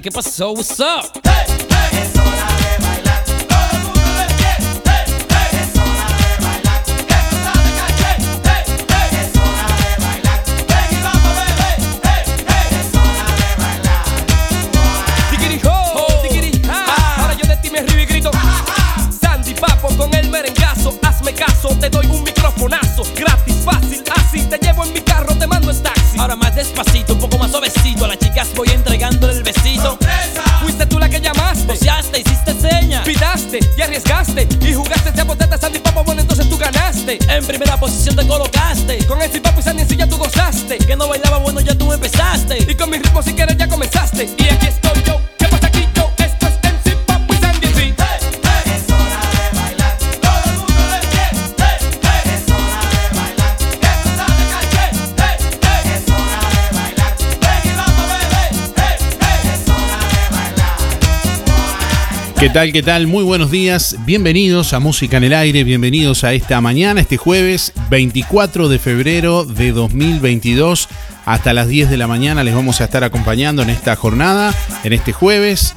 que passou? What's up? ¿Qué tal? ¿Qué tal? Muy buenos días. Bienvenidos a Música en el Aire. Bienvenidos a esta mañana, este jueves 24 de febrero de 2022. Hasta las 10 de la mañana les vamos a estar acompañando en esta jornada, en este jueves.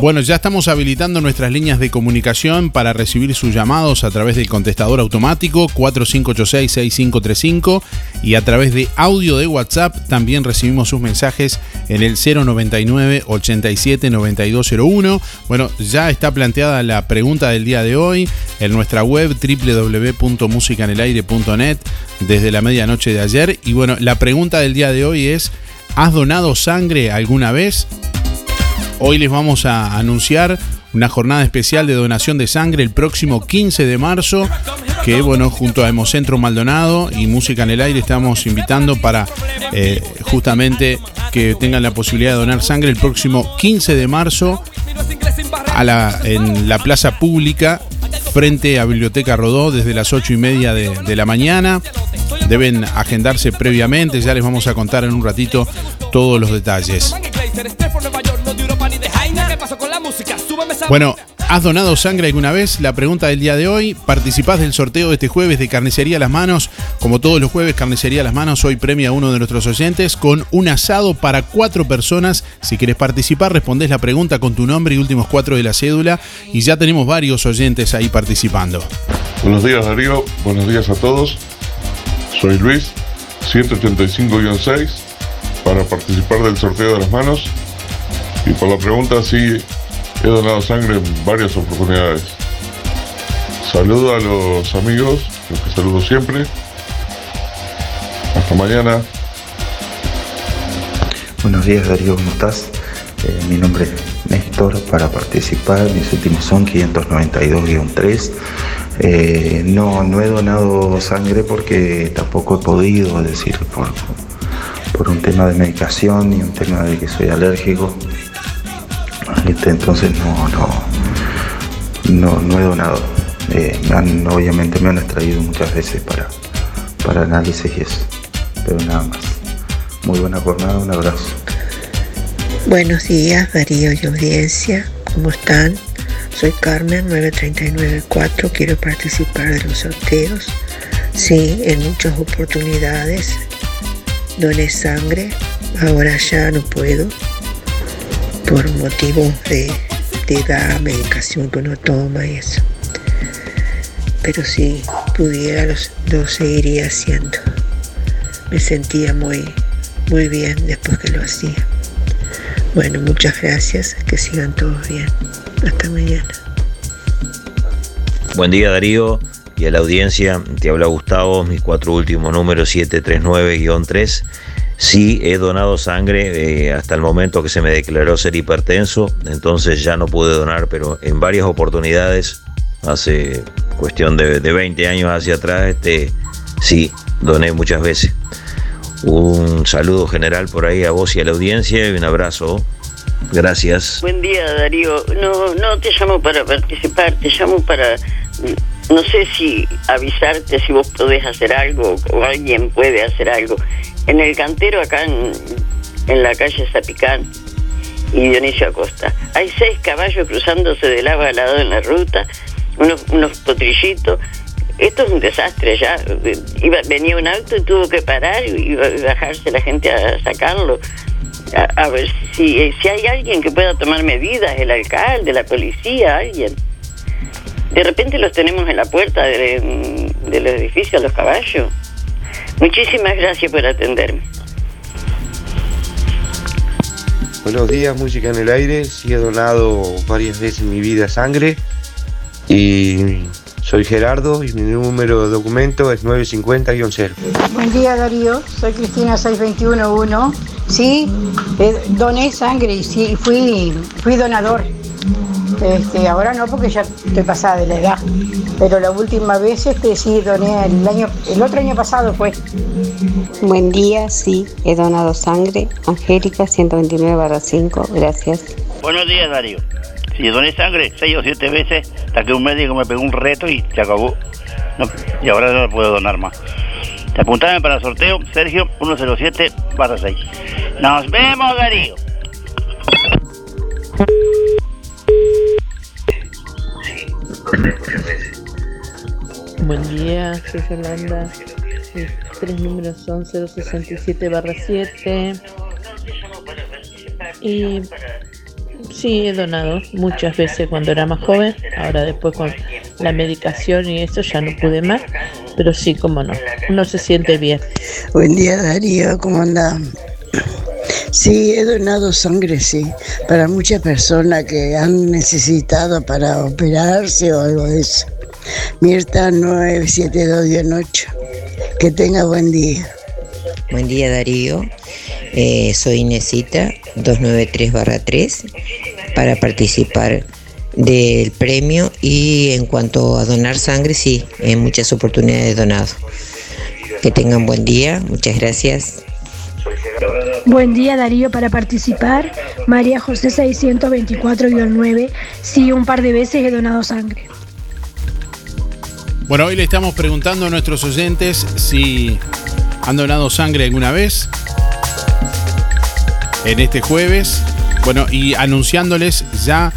Bueno, ya estamos habilitando nuestras líneas de comunicación para recibir sus llamados a través del contestador automático 4586-6535 y a través de audio de WhatsApp también recibimos sus mensajes en el 099 87 9201. Bueno, ya está planteada la pregunta del día de hoy en nuestra web www.musicanelaire.net desde la medianoche de ayer. Y bueno, la pregunta del día de hoy es, ¿has donado sangre alguna vez? Hoy les vamos a anunciar una jornada especial de donación de sangre el próximo 15 de marzo, que bueno, junto a Hemocentro Maldonado y Música en el Aire estamos invitando para eh, justamente que tengan la posibilidad de donar sangre el próximo 15 de marzo en la plaza pública frente a Biblioteca Rodó desde las 8 y media de la mañana. Deben agendarse previamente, ya les vamos a contar en un ratito todos los detalles. Bueno, ¿has donado sangre alguna vez? La pregunta del día de hoy. Participás del sorteo de este jueves de Carnicería Las Manos. Como todos los jueves, Carnicería Las Manos hoy premia a uno de nuestros oyentes con un asado para cuatro personas. Si quieres participar, respondés la pregunta con tu nombre y últimos cuatro de la cédula. Y ya tenemos varios oyentes ahí participando. Buenos días, Darío. Buenos días a todos. Soy Luis, 185-6, para participar del sorteo de las manos. Y por la pregunta, sí, he donado sangre en varias oportunidades. Saludo a los amigos, los que saludo siempre. Hasta mañana. Buenos días Darío, ¿cómo estás? Eh, mi nombre es Néstor, para participar, mis últimos son 592-3. Eh, no, no he donado sangre porque tampoco he podido, es decir, por, por un tema de medicación y un tema de que soy alérgico. Este, entonces no, no, no, he donado. Eh, obviamente me han extraído muchas veces para, para análisis y eso, pero nada más. Muy buena jornada, un abrazo. Buenos días, Darío y audiencia, ¿cómo están? Soy Carmen 9394, quiero participar de los sorteos. Sí, en muchas oportunidades doné sangre, ahora ya no puedo por motivos de, edad, medicación que uno toma y eso. Pero si pudiera los- lo seguiría haciendo. Me sentía muy, muy bien después que lo hacía. Bueno, muchas gracias, que sigan todos bien. Hasta mañana. Buen día Darío y a la audiencia, te habla Gustavo, mis cuatro últimos números 739-3. Sí, he donado sangre eh, hasta el momento que se me declaró ser hipertenso, entonces ya no pude donar, pero en varias oportunidades, hace cuestión de, de 20 años hacia atrás, este, sí, doné muchas veces. Un saludo general por ahí a vos y a la audiencia y un abrazo. Gracias. Buen día, Darío. No, no te llamo para participar, te llamo para, no sé si avisarte si vos podés hacer algo o alguien puede hacer algo. En el cantero acá en, la calle Zapicán y Dionisio Acosta, hay seis caballos cruzándose de lado a lado en la ruta, unos, unos potrillitos. Esto es un desastre ya. Iba, venía un auto y tuvo que parar y bajarse la gente a sacarlo a, ver si, si hay alguien que pueda tomar medidas, el alcalde, la policía, alguien. De repente los tenemos en la puerta de- del edificio los caballos. Muchísimas gracias por atenderme. Buenos días, música en el aire. Sí he donado varias veces en mi vida sangre. Y soy Gerardo y mi número de documento es 950-0. Buen día Darío, soy Cristina 6211. Sí, eh, doné sangre y sí, fui, fui donador. Este, ahora no porque ya estoy pasada de la edad. Pero la última vez este, sí doné el año, el otro año pasado fue. Buen día, sí, he donado sangre. Angélica 129-5, gracias. Buenos días, Darío. Sí, doné sangre seis o siete veces hasta que un médico me pegó un reto y se acabó. No, y ahora no puedo donar más. Te apuntame para el sorteo, Sergio 107 barra 6. Nos vemos, Darío. Buen día, soy Yolanda. Tres números son 067 barra 7. Y sí, he donado muchas veces cuando era más joven. Ahora después con la medicación y eso ya no pude más. Pero sí, como no. Uno se siente bien. Buen día Darío, ¿cómo anda? Sí, he donado sangre, sí, para muchas personas que han necesitado para operarse o algo de eso. Mirta 972-8. Que tenga buen día. Buen día Darío, Eh, soy Inesita 293-3 para participar del premio y en cuanto a donar sangre, sí, en muchas oportunidades donado. Que tengan buen día, muchas gracias. Buen día Darío para participar. María José 624-9. Sí, un par de veces he donado sangre. Bueno, hoy le estamos preguntando a nuestros oyentes si han donado sangre alguna vez en este jueves. Bueno, y anunciándoles ya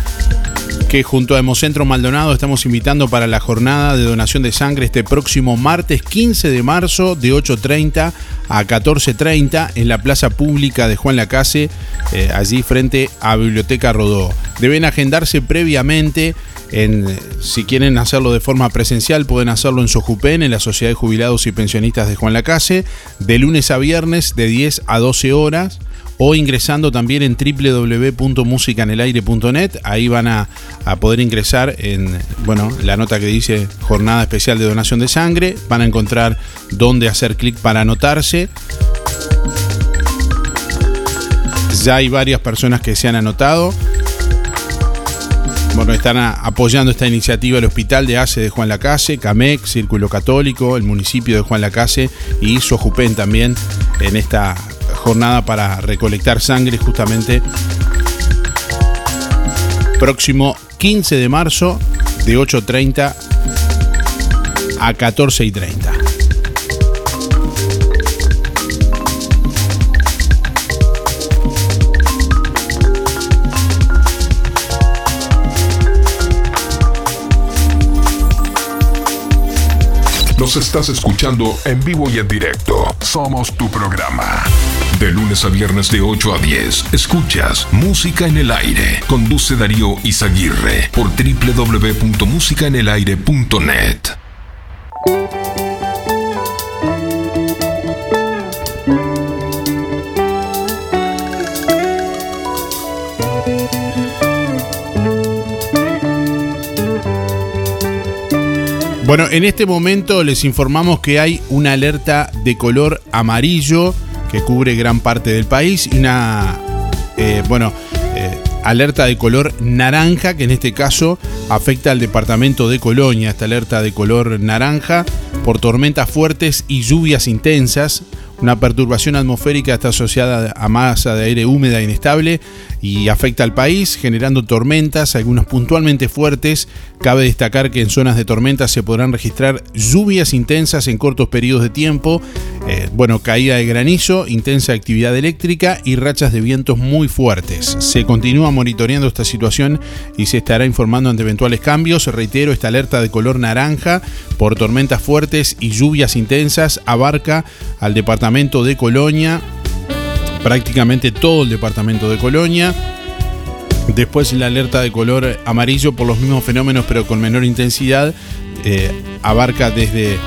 que junto a Hemocentro Maldonado estamos invitando para la jornada de donación de sangre este próximo martes 15 de marzo de 8.30 a 14.30 en la plaza pública de Juan Lacase, eh, allí frente a Biblioteca Rodó. Deben agendarse previamente. En, si quieren hacerlo de forma presencial, pueden hacerlo en Sojupen, en la Sociedad de Jubilados y Pensionistas de Juan Lacase, de lunes a viernes de 10 a 12 horas o ingresando también en www.musicanelaire.net. Ahí van a, poder ingresar en bueno, la nota que dice Jornada Especial de Donación de Sangre. Van a encontrar dónde hacer clic para anotarse. Ya hay varias personas que se han anotado. Bueno, están apoyando esta iniciativa el Hospital de ACE de Juan Lacase, CAMEC, Círculo Católico, el municipio de Juan Lacase y Sojupen también en esta jornada para recolectar sangre justamente próximo 15 de marzo de 8.30 a 14.30. Nos estás escuchando en vivo y en directo. Somos tu programa. De lunes a viernes de 8 a 10, escuchas Música en el Aire. Conduce Darío Izaguirre por www.musicaenelaire.net. Bueno, en este momento les informamos que hay una alerta de color amarillo que cubre gran parte del país y una, eh, bueno, eh, alerta de color naranja que en este caso afecta al departamento de Colonia. Esta alerta de color naranja por tormentas fuertes y lluvias intensas. Una perturbación atmosférica está asociada a masa de aire húmeda e inestable y afecta al país, generando tormentas, algunas puntualmente fuertes. Cabe destacar que en zonas de tormentas se podrán registrar lluvias intensas en cortos periodos de tiempo, eh, bueno, caída de granizo, intensa actividad eléctrica y rachas de vientos muy fuertes. Se continúa monitoreando esta situación y se estará informando ante eventuales cambios. Reitero, esta alerta de color naranja por tormentas fuertes y lluvias intensas abarca al departamento de Colonia, prácticamente todo el departamento de Colonia. Después la alerta de color amarillo por los mismos fenómenos pero con menor intensidad eh, abarca desde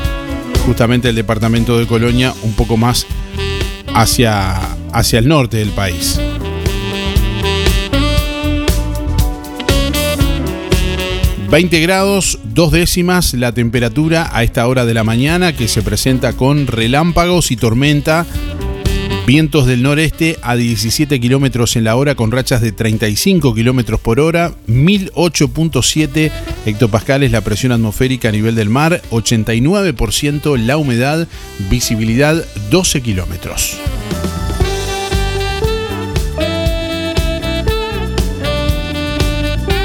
justamente el departamento de Colonia un poco más hacia, hacia el norte del país. ...20 grados, dos décimas la temperatura a esta hora de la mañana... ...que se presenta con relámpagos y tormenta... Vientos del noreste a 17 kilómetros en la hora con rachas de 35 kilómetros por hora, 1008.7 hectopascales la presión atmosférica a nivel del mar, 89% la humedad, visibilidad 12 kilómetros.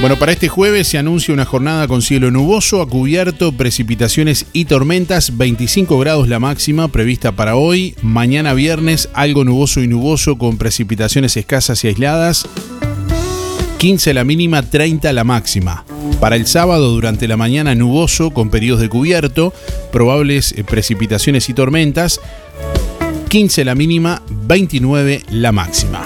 Bueno, para este jueves se anuncia una jornada con cielo nuboso, a cubierto, precipitaciones y tormentas, 25 grados la máxima prevista para hoy, mañana viernes algo nuboso y nuboso con precipitaciones escasas y aisladas, 15 la mínima, 30 la máxima. Para el sábado durante la mañana nuboso con periodos de cubierto, probables eh, precipitaciones y tormentas, 15 la mínima, 29 la máxima.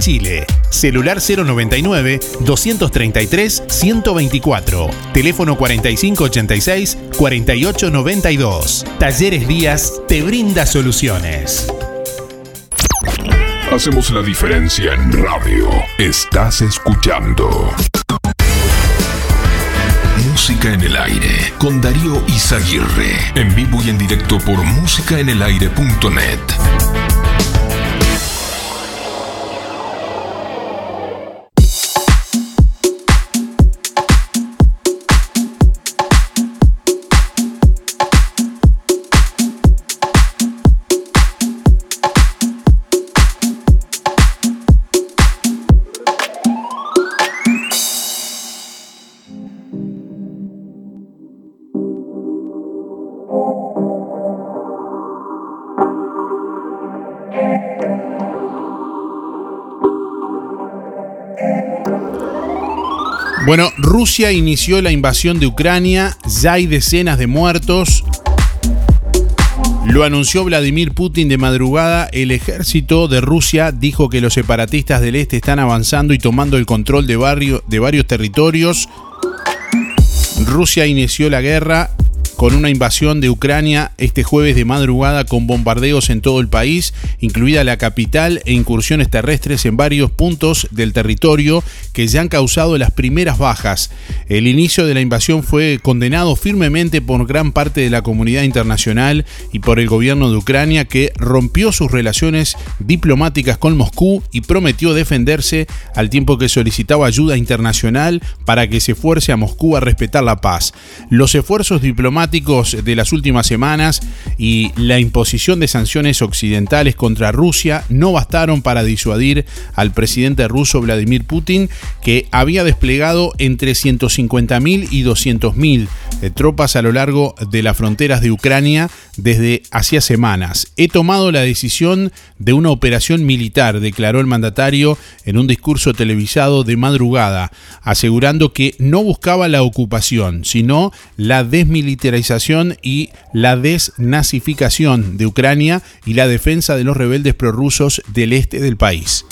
Chile. Celular 099-233-124. Teléfono 4586-4892. Talleres Díaz te brinda soluciones. Hacemos la diferencia en radio. Estás escuchando. Música en el aire con Darío Izaguirre. En vivo y en directo por músicaenelaire.net. Bueno, Rusia inició la invasión de Ucrania, ya hay decenas de muertos. Lo anunció Vladimir Putin de madrugada. El ejército de Rusia dijo que los separatistas del este están avanzando y tomando el control de, de varios territorios. Rusia inició la guerra con una invasión de Ucrania este jueves de madrugada con bombardeos en todo el país, incluida la capital e incursiones terrestres en varios puntos del territorio que ya han causado las primeras bajas. El inicio de la invasión fue condenado firmemente por gran parte de la comunidad internacional y por el gobierno de Ucrania que rompió sus relaciones diplomáticas con Moscú y prometió defenderse al tiempo que solicitaba ayuda internacional para que se fuerce a Moscú a respetar la paz. Los esfuerzos diplomáticos de las últimas semanas y la imposición de sanciones occidentales contra Rusia no bastaron para disuadir al presidente ruso Vladimir Putin, que había desplegado entre 150.000 y 200.000 eh, tropas a lo largo de las fronteras de Ucrania desde hacía semanas. He tomado la decisión de una operación militar, declaró el mandatario en un discurso televisado de madrugada, asegurando que no buscaba la ocupación, sino la desmilitarización y la desnazificación de Ucrania y la defensa de los rebeldes prorrusos del este del país.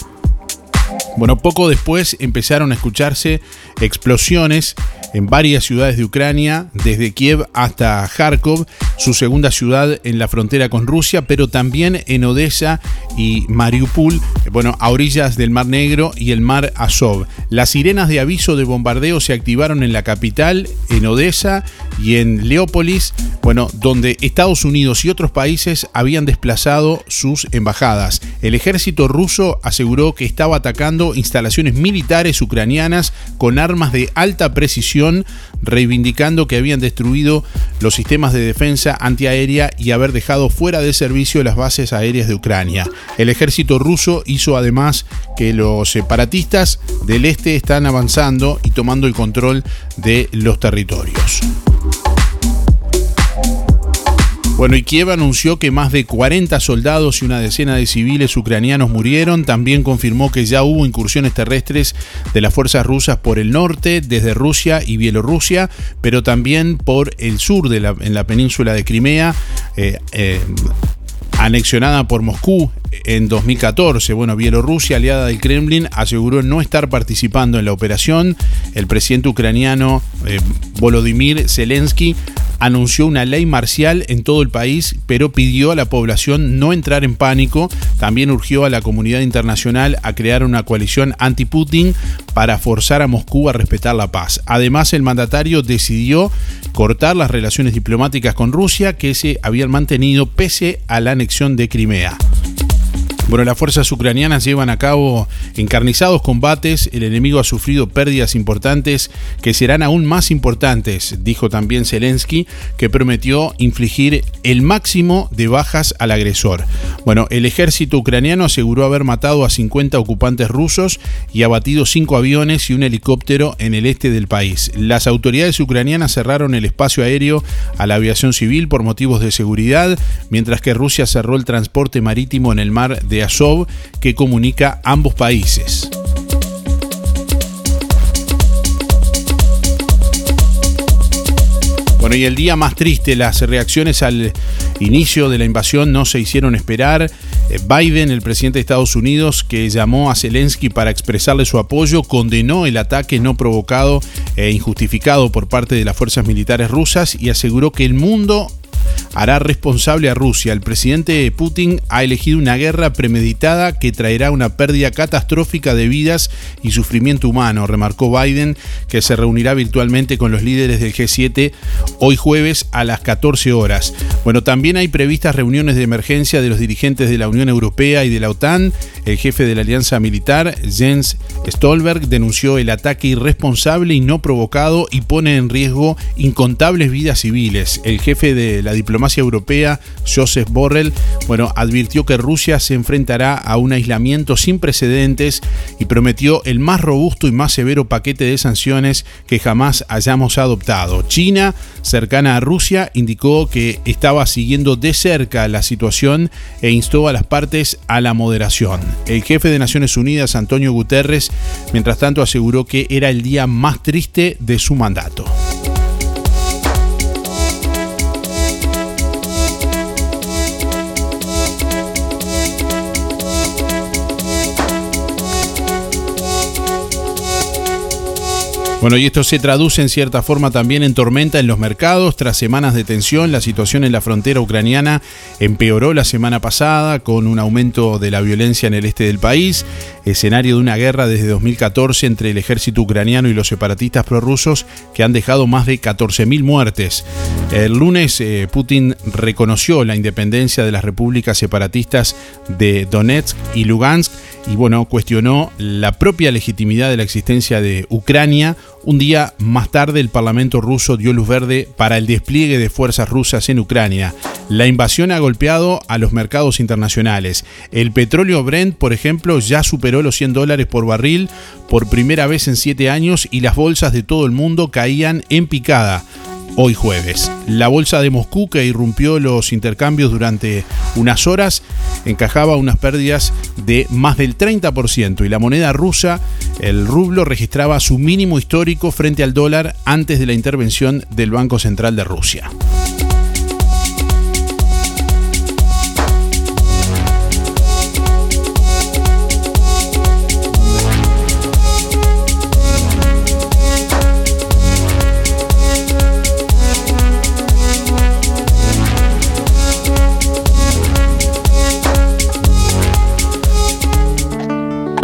Bueno, poco después empezaron a escucharse explosiones en varias ciudades de Ucrania, desde Kiev hasta Kharkov, su segunda ciudad en la frontera con Rusia, pero también en Odessa y Mariupol, bueno, a orillas del Mar Negro y el Mar Azov. Las sirenas de aviso de bombardeo se activaron en la capital, en Odessa y en Leópolis, bueno, donde Estados Unidos y otros países habían desplazado sus embajadas. El ejército ruso aseguró que estaba atacando instalaciones militares ucranianas con armas de alta precisión, reivindicando que habían destruido los sistemas de defensa antiaérea y haber dejado fuera de servicio las bases aéreas de Ucrania. El ejército ruso hizo además que los separatistas del este están avanzando y tomando el control de los territorios. Bueno, y Kiev anunció que más de 40 soldados y una decena de civiles ucranianos murieron. También confirmó que ya hubo incursiones terrestres de las fuerzas rusas por el norte, desde Rusia y Bielorrusia, pero también por el sur de la, en la península de Crimea. Eh, eh, anexionada por Moscú en 2014. Bueno, Bielorrusia, aliada del Kremlin, aseguró no estar participando en la operación. El presidente ucraniano eh, Volodymyr Zelensky anunció una ley marcial en todo el país, pero pidió a la población no entrar en pánico. También urgió a la comunidad internacional a crear una coalición anti-Putin para forzar a Moscú a respetar la paz. Además, el mandatario decidió cortar las relaciones diplomáticas con Rusia que se habían mantenido pese a la anexión de Crimea. Bueno, las fuerzas ucranianas llevan a cabo encarnizados combates, el enemigo ha sufrido pérdidas importantes que serán aún más importantes, dijo también Zelensky, que prometió infligir el máximo de bajas al agresor. Bueno, el ejército ucraniano aseguró haber matado a 50 ocupantes rusos y abatido 5 aviones y un helicóptero en el este del país. Las autoridades ucranianas cerraron el espacio aéreo a la aviación civil por motivos de seguridad, mientras que Rusia cerró el transporte marítimo en el mar de Azov que comunica ambos países. Bueno, y el día más triste, las reacciones al inicio de la invasión no se hicieron esperar. Eh, Biden, el presidente de Estados Unidos, que llamó a Zelensky para expresarle su apoyo, condenó el ataque no provocado e injustificado por parte de las fuerzas militares rusas y aseguró que el mundo hará responsable a Rusia. El presidente Putin ha elegido una guerra premeditada que traerá una pérdida catastrófica de vidas y sufrimiento humano, remarcó Biden, que se reunirá virtualmente con los líderes del G7 hoy jueves a las 14 horas. Bueno, también hay previstas reuniones de emergencia de los dirigentes de la Unión Europea y de la OTAN. El jefe de la Alianza Militar, Jens Stolberg, denunció el ataque irresponsable y no provocado y pone en riesgo incontables vidas civiles. El jefe de la diplomacia europea, Joseph Borrell, bueno, advirtió que Rusia se enfrentará a un aislamiento sin precedentes y prometió el más robusto y más severo paquete de sanciones que jamás hayamos adoptado. China, cercana a Rusia, indicó que estaba siguiendo de cerca la situación e instó a las partes a la moderación. El jefe de Naciones Unidas, Antonio Guterres, mientras tanto aseguró que era el día más triste de su mandato. Bueno, y esto se traduce en cierta forma también en tormenta en los mercados. Tras semanas de tensión, la situación en la frontera ucraniana empeoró la semana pasada con un aumento de la violencia en el este del país, escenario de una guerra desde 2014 entre el ejército ucraniano y los separatistas prorrusos que han dejado más de 14.000 muertes. El lunes eh, Putin reconoció la independencia de las repúblicas separatistas de Donetsk y Lugansk y bueno, cuestionó la propia legitimidad de la existencia de Ucrania. Un día más tarde el Parlamento ruso dio luz verde para el despliegue de fuerzas rusas en Ucrania. La invasión ha golpeado a los mercados internacionales. El petróleo Brent, por ejemplo, ya superó los 100 dólares por barril por primera vez en 7 años y las bolsas de todo el mundo caían en picada hoy jueves. La bolsa de Moscú, que irrumpió los intercambios durante unas horas, encajaba unas pérdidas de más del 30% y la moneda rusa, el rublo, registraba su mínimo histórico frente al dólar antes de la intervención del Banco Central de Rusia.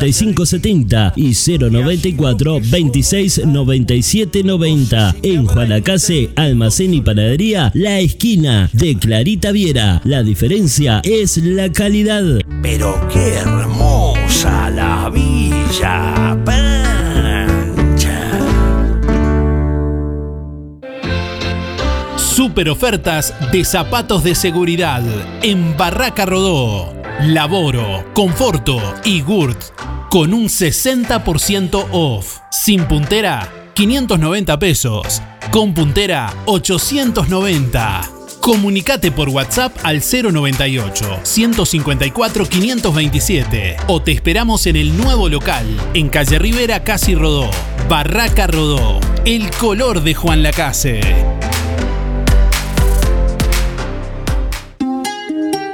5570 y 094 26 97 90. En Juanacase, Almacén y Panadería, La Esquina de Clarita Viera. La diferencia es la calidad. Pero qué hermosa la Villa Pancha. Super ofertas de zapatos de seguridad en Barraca Rodó. Laboro, Conforto y Gurt con un 60% off. Sin puntera, 590 pesos. Con puntera, 890. Comunicate por WhatsApp al 098 154 527 o te esperamos en el nuevo local en Calle Rivera Casi Rodó, Barraca Rodó, el color de Juan Lacase.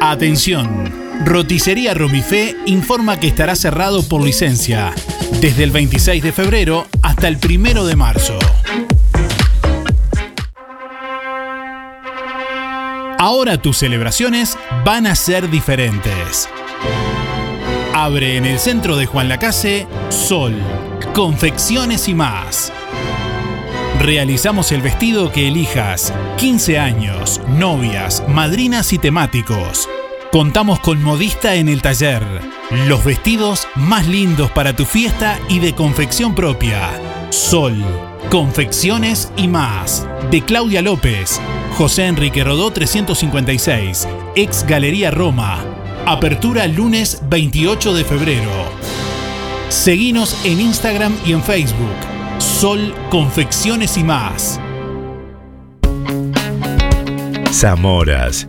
Atención, Roticería Romifé informa que estará cerrado por licencia desde el 26 de febrero hasta el 1 de marzo. Ahora tus celebraciones van a ser diferentes. Abre en el centro de Juan Lacase Sol, confecciones y más. Realizamos el vestido que elijas, 15 años, novias, madrinas y temáticos. Contamos con modista en el taller. Los vestidos más lindos para tu fiesta y de confección propia. Sol, confecciones y más. De Claudia López, José Enrique Rodó 356, ex Galería Roma. Apertura lunes 28 de febrero. Seguinos en Instagram y en Facebook. Sol, confecciones y más. Zamoras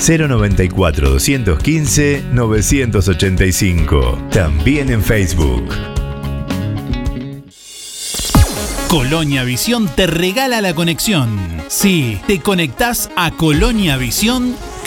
094 215 985. También en Facebook. Colonia Visión te regala la conexión. Sí, te conectás a Colonia Visión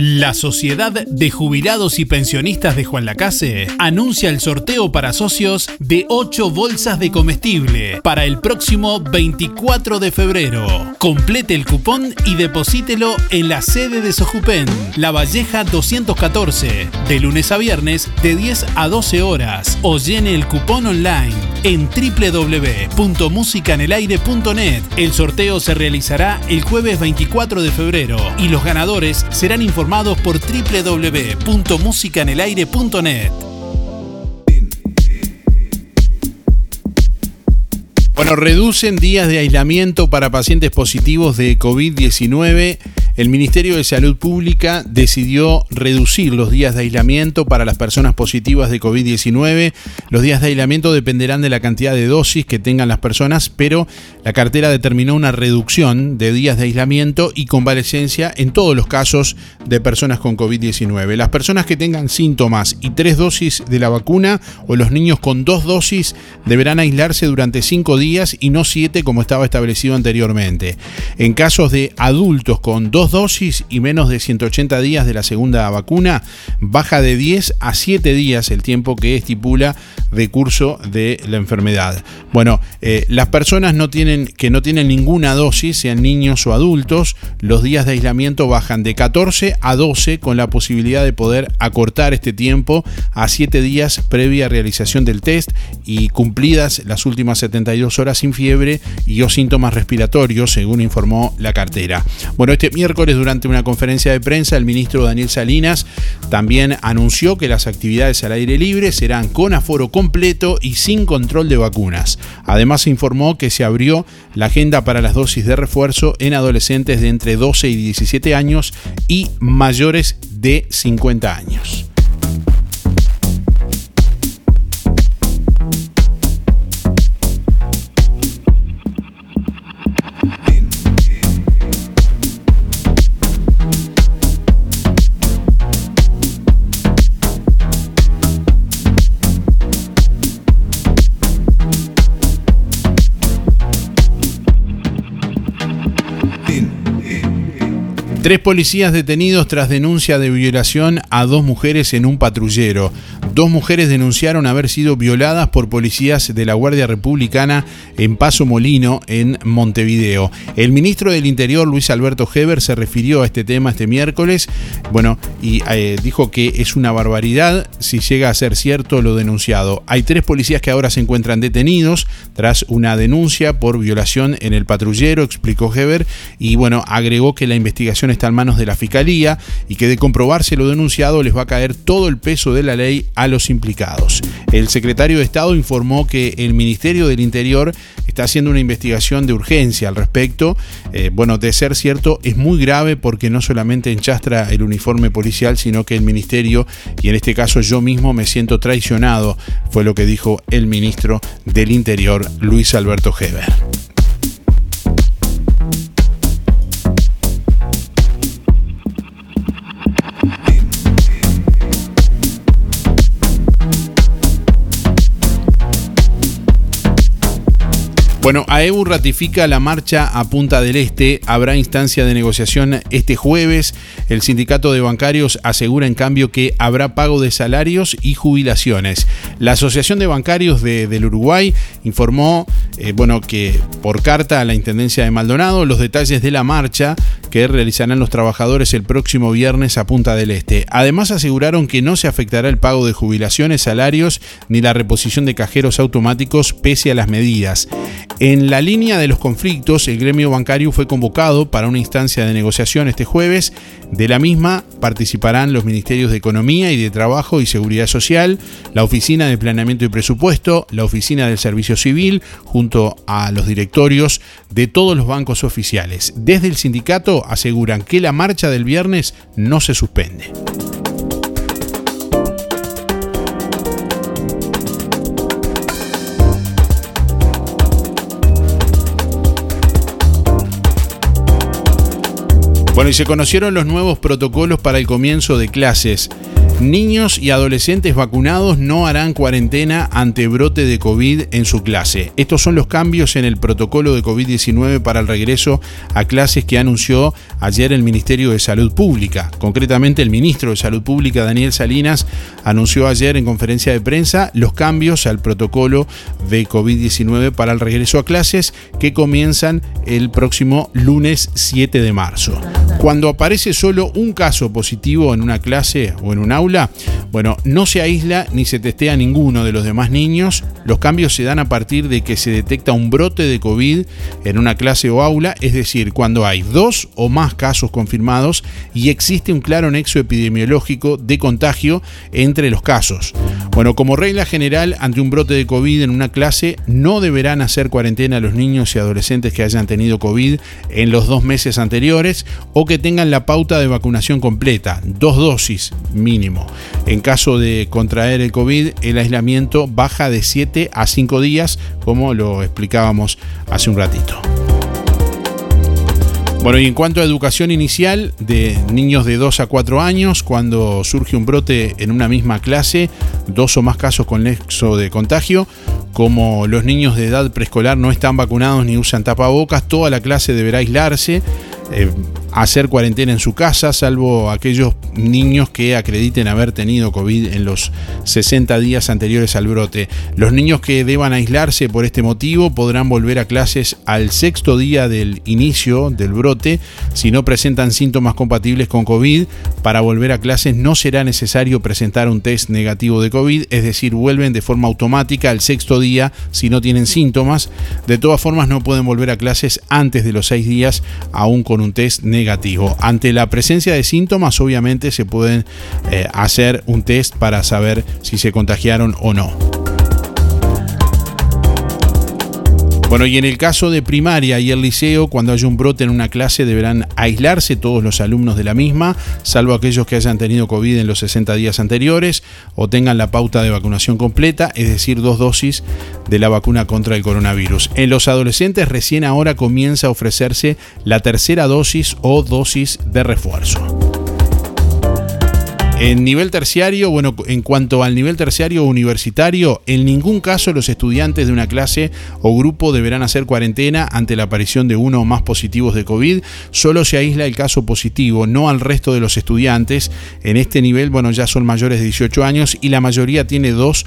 La Sociedad de Jubilados y Pensionistas de Juan Lacase anuncia el sorteo para socios de 8 bolsas de comestible para el próximo 24 de febrero. Complete el cupón y deposítelo en la sede de Sojupen, La Valleja 214, de lunes a viernes de 10 a 12 horas o llene el cupón online en www.musicanelaire.net. El sorteo se realizará el jueves 24 de febrero y los ganadores serán informados por www.musicanelaire.net. Bueno, reducen días de aislamiento para pacientes positivos de COVID-19. El Ministerio de Salud Pública decidió reducir los días de aislamiento para las personas positivas de COVID-19. Los días de aislamiento dependerán de la cantidad de dosis que tengan las personas, pero la cartera determinó una reducción de días de aislamiento y convalecencia en todos los casos de personas con COVID-19. Las personas que tengan síntomas y tres dosis de la vacuna o los niños con dos dosis deberán aislarse durante cinco días y no siete como estaba establecido anteriormente. En casos de adultos con dos dosis y menos de 180 días de la segunda vacuna, baja de 10 a 7 días el tiempo que estipula de curso de la enfermedad. Bueno, eh, las personas no tienen, que no tienen ninguna dosis, sean niños o adultos, los días de aislamiento bajan de 14 a 12 con la posibilidad de poder acortar este tiempo a 7 días previa realización del test y cumplidas las últimas 72 horas sin fiebre y o síntomas respiratorios, según informó la cartera. Bueno, este miércoles durante una conferencia de prensa, el ministro Daniel Salinas también anunció que las actividades al aire libre serán con aforo completo y sin control de vacunas. Además informó que se abrió la agenda para las dosis de refuerzo en adolescentes de entre 12 y 17 años y mayores de 50 años. Tres policías detenidos tras denuncia de violación a dos mujeres en un patrullero. Dos mujeres denunciaron haber sido violadas por policías de la Guardia Republicana en Paso Molino, en Montevideo. El ministro del Interior, Luis Alberto Heber, se refirió a este tema este miércoles, bueno, y eh, dijo que es una barbaridad si llega a ser cierto lo denunciado. Hay tres policías que ahora se encuentran detenidos tras una denuncia por violación en el patrullero, explicó Heber, y bueno, agregó que la investigación en manos de la Fiscalía y que de comprobarse lo denunciado les va a caer todo el peso de la ley a los implicados. El secretario de Estado informó que el Ministerio del Interior está haciendo una investigación de urgencia al respecto. Eh, bueno, de ser cierto, es muy grave porque no solamente enchastra el uniforme policial, sino que el Ministerio, y en este caso yo mismo me siento traicionado, fue lo que dijo el ministro del Interior, Luis Alberto Heber. Bueno, AEBU ratifica la marcha a Punta del Este. Habrá instancia de negociación este jueves. El sindicato de bancarios asegura en cambio que habrá pago de salarios y jubilaciones. La Asociación de Bancarios de- del Uruguay informó eh, bueno, que por carta a la Intendencia de Maldonado los detalles de la marcha que realizarán los trabajadores el próximo viernes a Punta del Este. Además aseguraron que no se afectará el pago de jubilaciones, salarios ni la reposición de cajeros automáticos pese a las medidas. En la línea de los conflictos, el gremio bancario fue convocado para una instancia de negociación este jueves. De la misma participarán los ministerios de Economía y de Trabajo y Seguridad Social, la Oficina de Planeamiento y Presupuesto, la Oficina del Servicio Civil, junto a los directorios de todos los bancos oficiales. Desde el sindicato aseguran que la marcha del viernes no se suspende. Bueno, y se conocieron los nuevos protocolos para el comienzo de clases. Niños y adolescentes vacunados no harán cuarentena ante brote de COVID en su clase. Estos son los cambios en el protocolo de COVID-19 para el regreso a clases que anunció ayer el Ministerio de Salud Pública. Concretamente, el ministro de Salud Pública, Daniel Salinas, anunció ayer en conferencia de prensa los cambios al protocolo de COVID-19 para el regreso a clases que comienzan el próximo lunes 7 de marzo. Cuando aparece solo un caso positivo en una clase o en un aula, bueno, no se aísla ni se testea ninguno de los demás niños. Los cambios se dan a partir de que se detecta un brote de COVID en una clase o aula, es decir, cuando hay dos o más casos confirmados y existe un claro nexo epidemiológico de contagio entre los casos. Bueno, como regla general, ante un brote de COVID en una clase, no deberán hacer cuarentena los niños y adolescentes que hayan tenido COVID en los dos meses anteriores o que tengan la pauta de vacunación completa, dos dosis mínimo. En caso de contraer el COVID, el aislamiento baja de 7 a 5 días, como lo explicábamos hace un ratito. Bueno, y en cuanto a educación inicial de niños de 2 a 4 años, cuando surge un brote en una misma clase, dos o más casos con nexo de contagio, como los niños de edad preescolar no están vacunados ni usan tapabocas, toda la clase deberá aislarse, eh, hacer cuarentena en su casa, salvo aquellos niños que acrediten haber tenido COVID en los 60 días anteriores al brote. Los niños que deban aislarse por este motivo podrán volver a clases al sexto día del inicio del brote. Si no presentan síntomas compatibles con COVID, para volver a clases no será necesario presentar un test negativo de COVID, es decir, vuelven de forma automática al sexto día si no tienen síntomas. De todas formas, no pueden volver a clases antes de los seis días, aún con un test negativo. Ante la presencia de síntomas, obviamente se pueden eh, hacer un test para saber si se contagiaron o no. Bueno, y en el caso de primaria y el liceo, cuando haya un brote en una clase, deberán aislarse todos los alumnos de la misma, salvo aquellos que hayan tenido COVID en los 60 días anteriores o tengan la pauta de vacunación completa, es decir, dos dosis de la vacuna contra el coronavirus. En los adolescentes recién ahora comienza a ofrecerse la tercera dosis o dosis de refuerzo. En nivel terciario, bueno, en cuanto al nivel terciario universitario, en ningún caso los estudiantes de una clase o grupo deberán hacer cuarentena ante la aparición de uno o más positivos de COVID. Solo se aísla el caso positivo, no al resto de los estudiantes. En este nivel, bueno, ya son mayores de 18 años y la mayoría tiene dos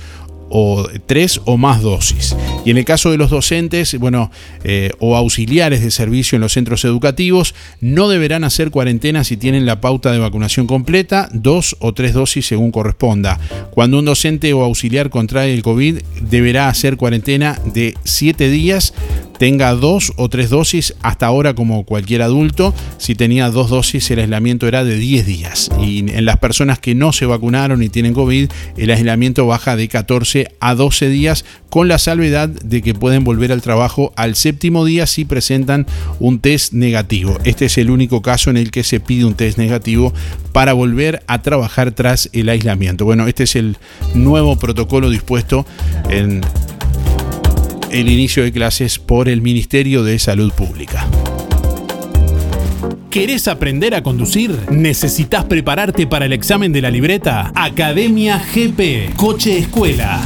o tres o más dosis. Y en el caso de los docentes, bueno, eh, o auxiliares de servicio en los centros educativos, no deberán hacer cuarentena si tienen la pauta de vacunación completa, dos o tres dosis según corresponda. Cuando un docente o auxiliar contrae el COVID, deberá hacer cuarentena de siete días tenga dos o tres dosis, hasta ahora como cualquier adulto, si tenía dos dosis el aislamiento era de 10 días. Y en las personas que no se vacunaron y tienen COVID, el aislamiento baja de 14 a 12 días, con la salvedad de que pueden volver al trabajo al séptimo día si presentan un test negativo. Este es el único caso en el que se pide un test negativo para volver a trabajar tras el aislamiento. Bueno, este es el nuevo protocolo dispuesto en el inicio de clases por el Ministerio de Salud Pública. ¿Querés aprender a conducir? ¿Necesitas prepararte para el examen de la libreta? Academia GP, Coche Escuela.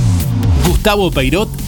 Gustavo Peirot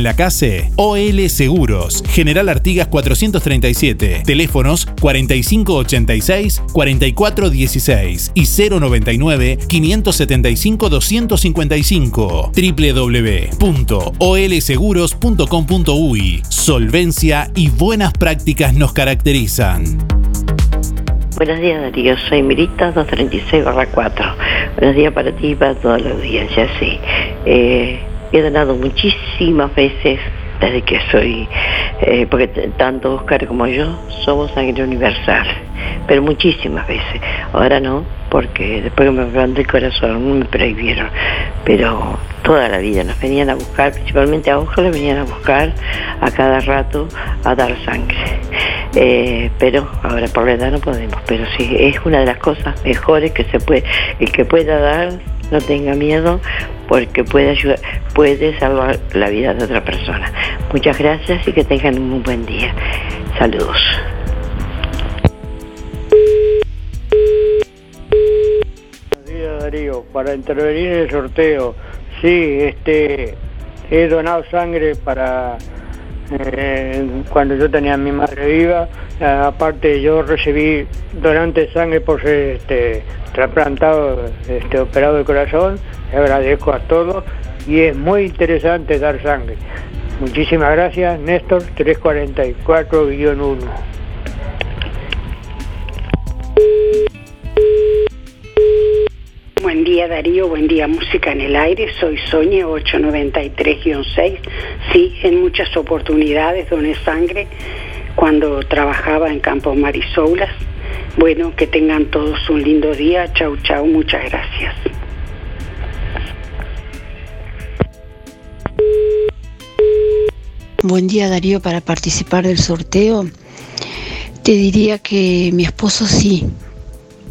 Lacase, OL Seguros, General Artigas 437, teléfonos 4586-4416 y 099-575-255, www.olseguros.com.uy. Solvencia y buenas prácticas nos caracterizan. Buenos días Darío, soy Mirita 236 4. Buenos días para ti y para toda la audiencia, sí. Eh, he donado muchísimas veces desde que soy, eh, porque tanto Oscar como yo somos sangre universal, pero muchísimas veces. Ahora no, porque después que me planté el corazón me prohibieron, pero toda la vida nos venían a buscar, principalmente a Oscar le venían a buscar a cada rato a dar sangre. Eh, pero ahora por la edad no podemos, pero sí, es una de las cosas mejores que se puede, el que pueda dar, no tenga miedo, porque puede ayudar, puede salvar la vida de otra persona. Muchas gracias y que tengan un buen día. Saludos. Buenos días Darío, para intervenir en el sorteo, sí, este, he donado sangre para eh, cuando yo tenía a mi madre viva, Eh, aparte yo recibí donante de sangre por ser este, trasplantado, este, operado de corazón, agradezco a todos y es muy interesante dar sangre. Muchísimas gracias, Néstor 344-1. Buen día Darío, buen día Música en el Aire, soy Soñe 893-6. Sí, en muchas oportunidades doné sangre cuando trabajaba en Campos Marisoulas. Bueno, que tengan todos un lindo día. Chau, chau, muchas gracias. Buen día Darío, para participar del sorteo te diría que mi esposo sí,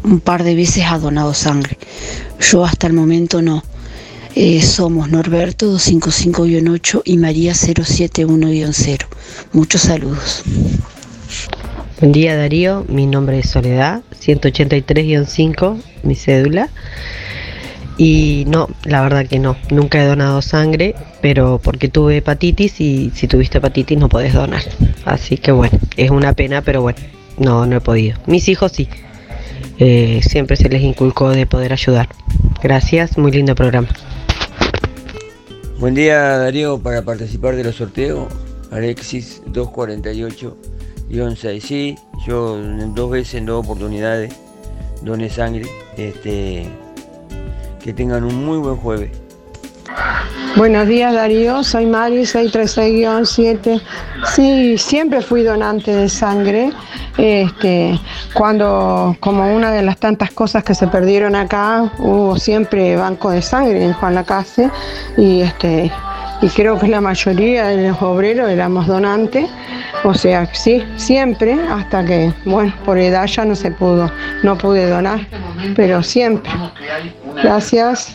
un par de veces ha donado sangre. Yo hasta el momento no. Eh, somos Norberto 255-8 y María 071-0. Muchos saludos. Buen día Darío, mi nombre es Soledad, 183-5, mi cédula. Y no, la verdad que no, nunca he donado sangre, pero porque tuve hepatitis y si tuviste hepatitis no podés donar. Así que bueno, es una pena, pero bueno, no, no he podido. Mis hijos sí, eh, siempre se les inculcó de poder ayudar. Gracias, muy lindo programa. Buen día Darío, para participar de los sorteos, Alexis 248-6. Sí, yo dos veces, en dos oportunidades, doné sangre. Este, que tengan un muy buen jueves. Buenos días Darío, soy Mari 636-7. Sí, siempre fui donante de sangre. Este, cuando, como una de las tantas cosas que se perdieron acá, hubo siempre banco de sangre en Juan Lacase y este y creo que la mayoría de los obreros éramos donantes. O sea, sí, siempre, hasta que, bueno, por edad ya no se pudo, no pude donar, pero siempre. Gracias.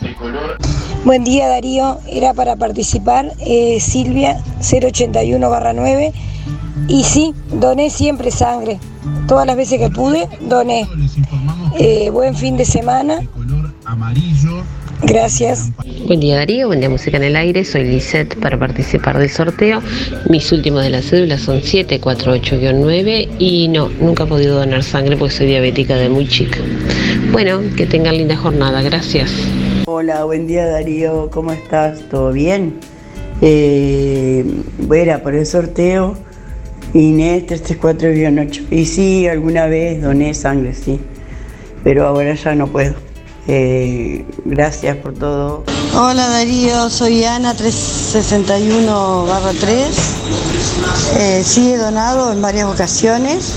Buen día Darío, era para participar, eh, Silvia 081-9 y sí, doné siempre sangre, todas las veces que pude, doné. Eh, buen fin de semana. Gracias. Buen día Darío, buen día Música en el Aire, soy Lisette para participar del sorteo. Mis últimos de la cédula son 748-9 y no, nunca he podido donar sangre porque soy diabética de muy chica. Bueno, que tengan linda jornada, gracias. Hola, buen día Darío, ¿cómo estás? ¿Todo bien? Eh, era por el sorteo Inés 334-8. Y sí, alguna vez doné sangre, sí. Pero ahora ya no puedo. Eh, gracias por todo. Hola Darío, soy Ana 361-3. Eh, sí he donado en varias ocasiones.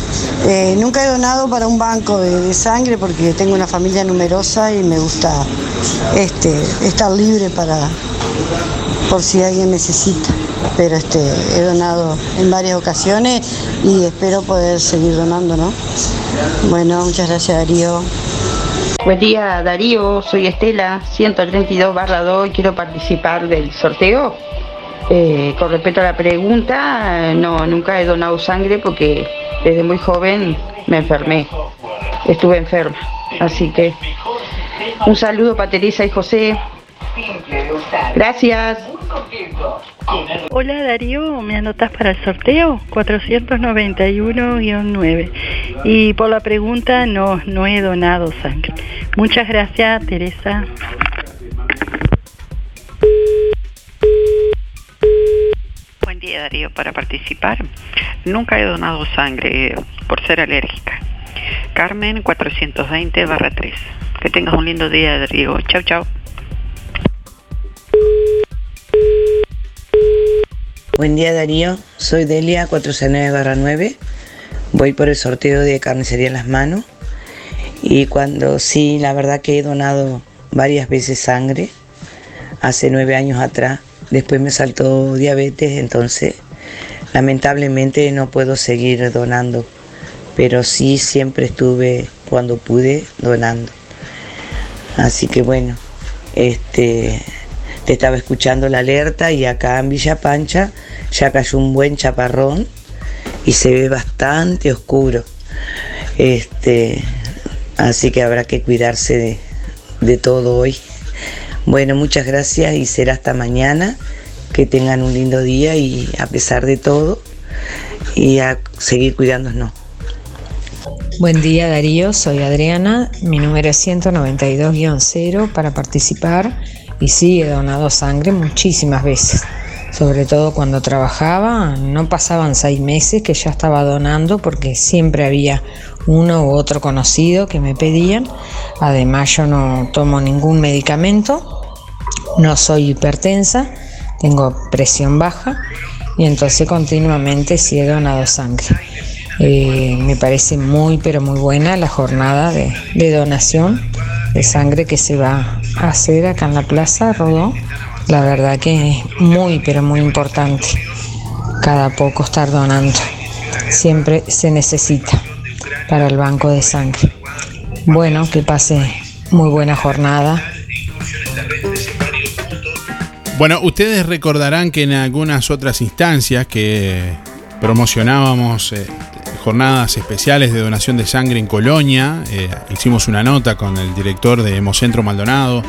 Eh, nunca he donado para un banco de, de sangre porque tengo una familia numerosa y me gusta este, estar libre para por si alguien necesita. Pero este, he donado en varias ocasiones y espero poder seguir donando, ¿no? Bueno, muchas gracias Darío. Buen día Darío, soy Estela, 132 barra 2 y quiero participar del sorteo. Eh, con respecto a la pregunta, no, nunca he donado sangre porque desde muy joven me enfermé, estuve enferma. Así que un saludo para Teresa y José. Gracias. Hola Darío, ¿me anotas para el sorteo? 491-9. Y por la pregunta, no, no he donado sangre. Muchas gracias, Teresa. Buen día Darío, para participar. Nunca he donado sangre por ser alérgica. Carmen 420 barra 3. Que tengas un lindo día Darío. Chau, chau. Buen día Darío, soy Delia 469-9. Voy por el sorteo de carnicería en las manos. Y cuando sí, la verdad que he donado varias veces sangre, hace nueve años atrás. Después me saltó diabetes, entonces lamentablemente no puedo seguir donando. Pero sí siempre estuve, cuando pude, donando. Así que bueno, este te estaba escuchando la alerta y acá en Villa Pancha ya cayó un buen chaparrón y se ve bastante oscuro. Este, así que habrá que cuidarse de, de todo hoy. Bueno, muchas gracias y será hasta mañana. Que tengan un lindo día y a pesar de todo, y a seguir cuidándonos. Buen día Darío, soy Adriana, mi número es 192-0 para participar y sí, he donado sangre muchísimas veces, sobre todo cuando trabajaba, no pasaban seis meses que ya estaba donando porque siempre había uno u otro conocido que me pedían, además yo no tomo ningún medicamento, no soy hipertensa, tengo presión baja y entonces continuamente sí he donado sangre. Eh, me parece muy, pero muy buena la jornada de, de, donación de sangre que se va a hacer acá en la Plaza Rodó. La verdad que es muy, pero muy importante cada poco estar donando. Siempre se necesita para el banco de sangre. Bueno, que pase muy buena jornada. Bueno, ustedes recordarán que en algunas otras instancias que promocionábamos eh, jornadas especiales de donación de sangre en Colonia. Eh, hicimos una nota con el director de Hemocentro Maldonado,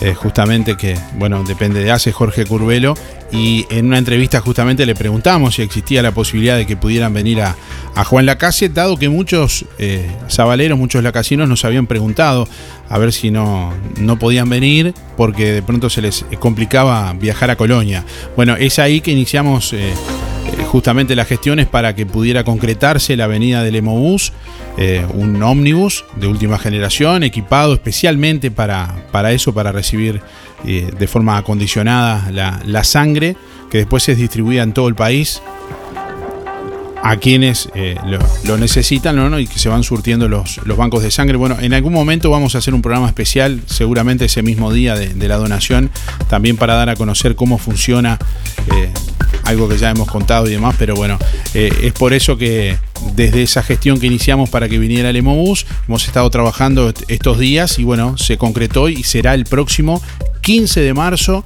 eh, justamente que, bueno, depende de ACE, Jorge Curvelo, y en una entrevista justamente le preguntamos si existía la posibilidad de que pudieran venir a, a Juan Lacase, dado que muchos eh, muchos lacasinos nos habían preguntado a ver si no, no podían venir porque de pronto se les complicaba viajar a Colonia. Bueno, es ahí que iniciamos eh, justamente las gestiones para que pudiera concretarse la avenida del Emobús, eh, un ómnibus de última generación equipado especialmente para, para eso, para recibir eh, de forma acondicionada la, la, sangre que después es distribuida en todo el país a quienes eh, lo, necesitan ¿no? y que se van surtiendo los, los, bancos de sangre. Bueno, en algún momento vamos a hacer un programa especial, seguramente ese mismo día de, de la donación, también para dar a conocer cómo funciona eh, algo que ya hemos contado y demás, pero bueno, eh, es por eso que desde esa gestión que iniciamos para que viniera el Emobus, hemos estado trabajando estos días y bueno, se concretó y será el próximo 15 de marzo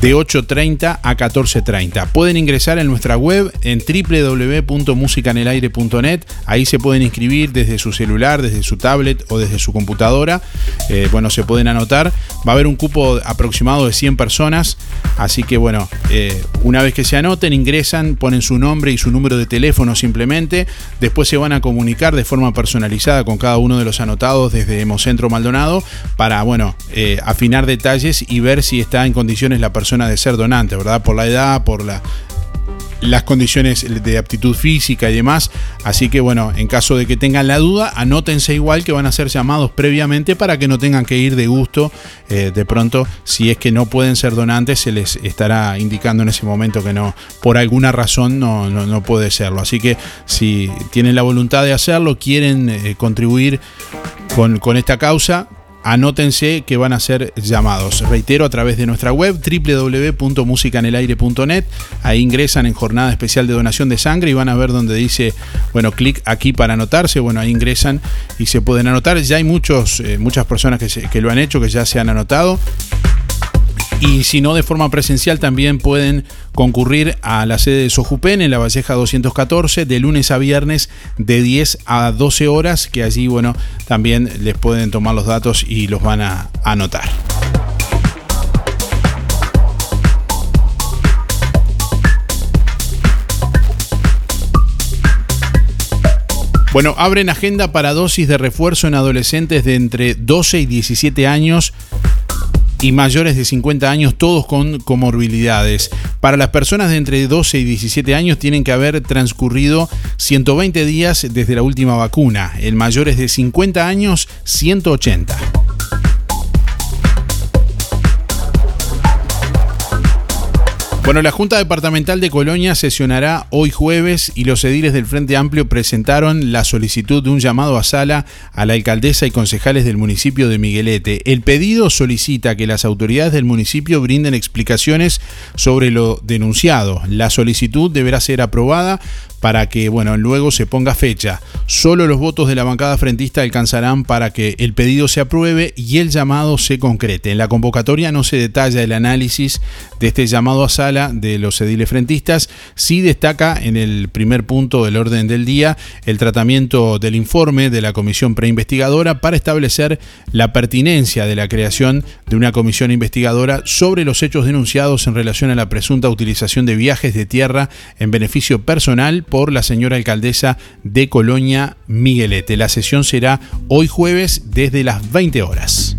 de 8.30 a 14.30. Pueden ingresar en nuestra web en www.musicanelaire.net. Ahí se pueden inscribir desde su celular, desde su tablet o desde su computadora. Eh, bueno, se pueden anotar. Va a haber un cupo aproximado de 100 personas. Así que bueno, eh, una vez que se anoten, ingresan, ponen su nombre y su número de teléfono simplemente. Después se van a comunicar de forma personalizada con cada uno de los anotados desde Hemocentro Maldonado para, bueno, eh, afinar detalles y ver si está en condiciones la persona de ser donante, ¿verdad? Por la edad, por la, las condiciones de aptitud física y demás. Así que bueno, en caso de que tengan la duda, anótense igual que van a ser llamados previamente para que no tengan que ir de gusto. Eh, de pronto, si es que no pueden ser donantes, se les estará indicando en ese momento que no, por alguna razón no, no, puede serlo. Así que si tienen la voluntad de hacerlo, quieren eh, contribuir con, con esta causa, anótense que van a ser llamados. Reitero, a través de nuestra web www.musicanelaire.net. Ahí ingresan en jornada especial de donación de sangre y van a ver donde dice, bueno, clic aquí para anotarse. Bueno, ahí ingresan y se pueden anotar. Ya hay muchos, eh, muchas personas que, que lo han hecho, que ya se han anotado. Y si no de forma presencial, también pueden concurrir a la sede de Sojupen en la Valleja 214 de lunes a viernes de 10 a 12 horas, que allí, bueno, también les pueden tomar los datos y los van a anotar. Bueno, abren agenda para dosis de refuerzo en adolescentes de entre 12 y 17 años y mayores de 50 años, todos con comorbilidades. Para las personas de entre 12 y 17 años tienen que haber transcurrido 120 días desde la última vacuna. En mayores de 50 años, 180. Bueno, la Junta Departamental de Colonia sesionará hoy jueves y los ediles del Frente Amplio presentaron la solicitud de un llamado a sala a la alcaldesa y concejales del municipio de Miguelete. El pedido solicita que las autoridades del municipio brinden explicaciones sobre lo denunciado. La solicitud deberá ser aprobada para que, bueno, luego se ponga fecha. Solo los votos de la bancada frentista alcanzarán para que el pedido se apruebe y el llamado se concrete. En la convocatoria no se detalla el análisis de este llamado a sala de los ediles frentistas, sí destaca en el primer punto del orden del día el tratamiento del informe de la comisión preinvestigadora para establecer la pertinencia de la creación de una comisión investigadora sobre los hechos denunciados en relación a la presunta utilización de viajes de tierra en beneficio personal por la señora alcaldesa de Colonia, Miguelete. La sesión será hoy jueves desde las 20 horas.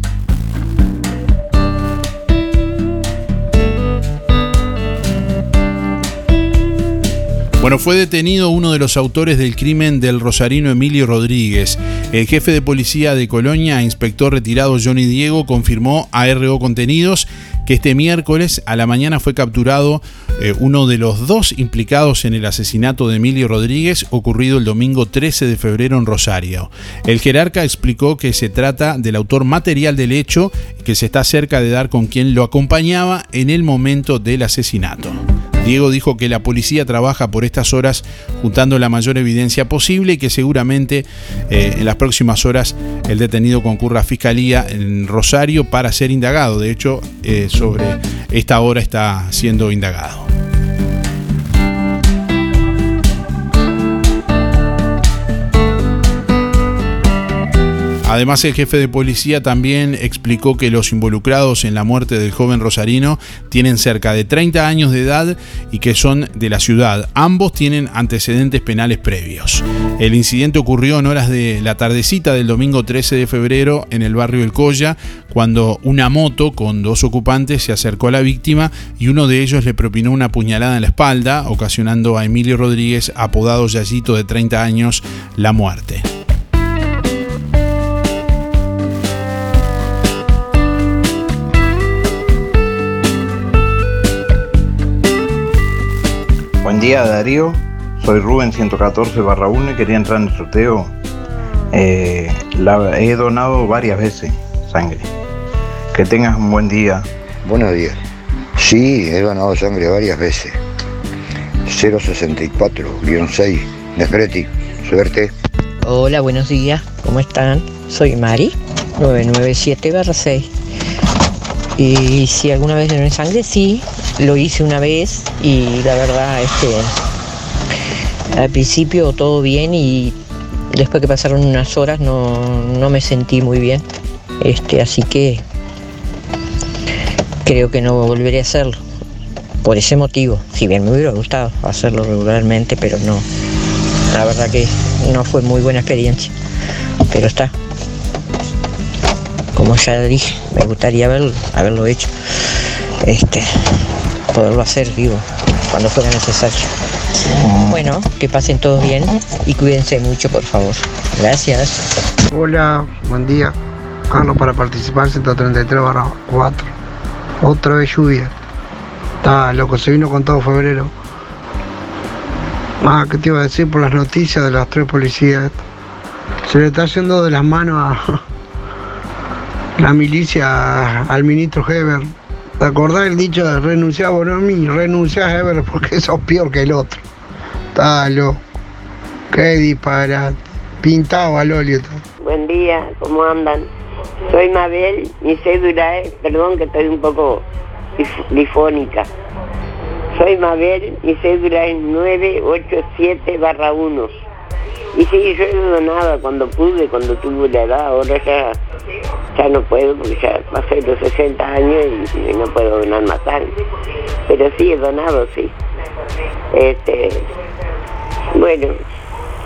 Bueno, fue detenido uno de los autores del crimen del rosarino Emilio Rodríguez. El jefe de policía de Colonia, inspector retirado Johnny Diego, confirmó a RO Contenidos que este miércoles a la mañana fue capturado eh, uno de los dos implicados en el asesinato de Emilio Rodríguez ocurrido el domingo 13 de febrero en Rosario. El jerarca explicó que se trata del autor material del hecho que se está cerca de dar con quien lo acompañaba en el momento del asesinato. Diego dijo que la policía trabaja por estas horas juntando la mayor evidencia posible y que seguramente eh, en las próximas horas el detenido concurra a Fiscalía en Rosario para ser indagado. De hecho, eh, sobre esta hora está siendo indagado. Además, el jefe de policía también explicó que los involucrados en la muerte del joven rosarino tienen cerca de 30 años de edad y que son de la ciudad. Ambos tienen antecedentes penales previos. El incidente ocurrió en horas de la tardecita del domingo 13 de febrero en el barrio El Colla, cuando una moto con dos ocupantes se acercó a la víctima y uno de ellos le propinó una puñalada en la espalda, ocasionando a Emilio Rodríguez, apodado Yayito de 30 años, la muerte. Buen día Darío, soy Rubén 114 barra 1 y quería entrar en el sorteo. Eh, la, he donado varias veces sangre. Que tengas un buen día. Buenos días. Sí, he donado sangre varias veces. 064-6, Nefreti. Suerte. Hola, buenos días. ¿Cómo están? Soy Mari, 997 barra 6. Y si alguna vez doné sangre, sí, lo hice una vez y la verdad es que al principio todo bien y después que pasaron unas horas no, me sentí muy bien. Este, así que creo que no volveré a hacerlo. Por ese motivo, si bien me hubiera gustado hacerlo regularmente, pero no. La verdad que no fue muy buena experiencia. Pero está. Como ya dije, me gustaría haberlo, haberlo hecho. este, poderlo hacer vivo cuando fuera necesario. Bueno, que pasen todos bien y cuídense mucho, por favor. Gracias. Hola, buen día. Carlos para participar 133 barra 4. Otra vez lluvia. Está loco, se vino con todo febrero. Ah, ¿qué te iba a decir por las noticias de las tres policías? Se le está haciendo de las manos a la milicia al ministro Heber. ¿Te acordás el dicho de renunciar a Bonomi? Renunciar a Heber porque sos peor que el otro. Loco. Qué disparate. Pintado al óleo. Buen día, ¿cómo andan? Soy Mabel, mi cédula es, perdón que estoy un poco dif- difónica. Soy Mabel, mi cédula es 987 barra 1. Y sí, yo he donado cuando pude, cuando tuve la edad, ahora ya, ya no puedo porque ya pasé los 60 años y, no puedo donar más sangre. Pero sí he donado, sí. Este, bueno,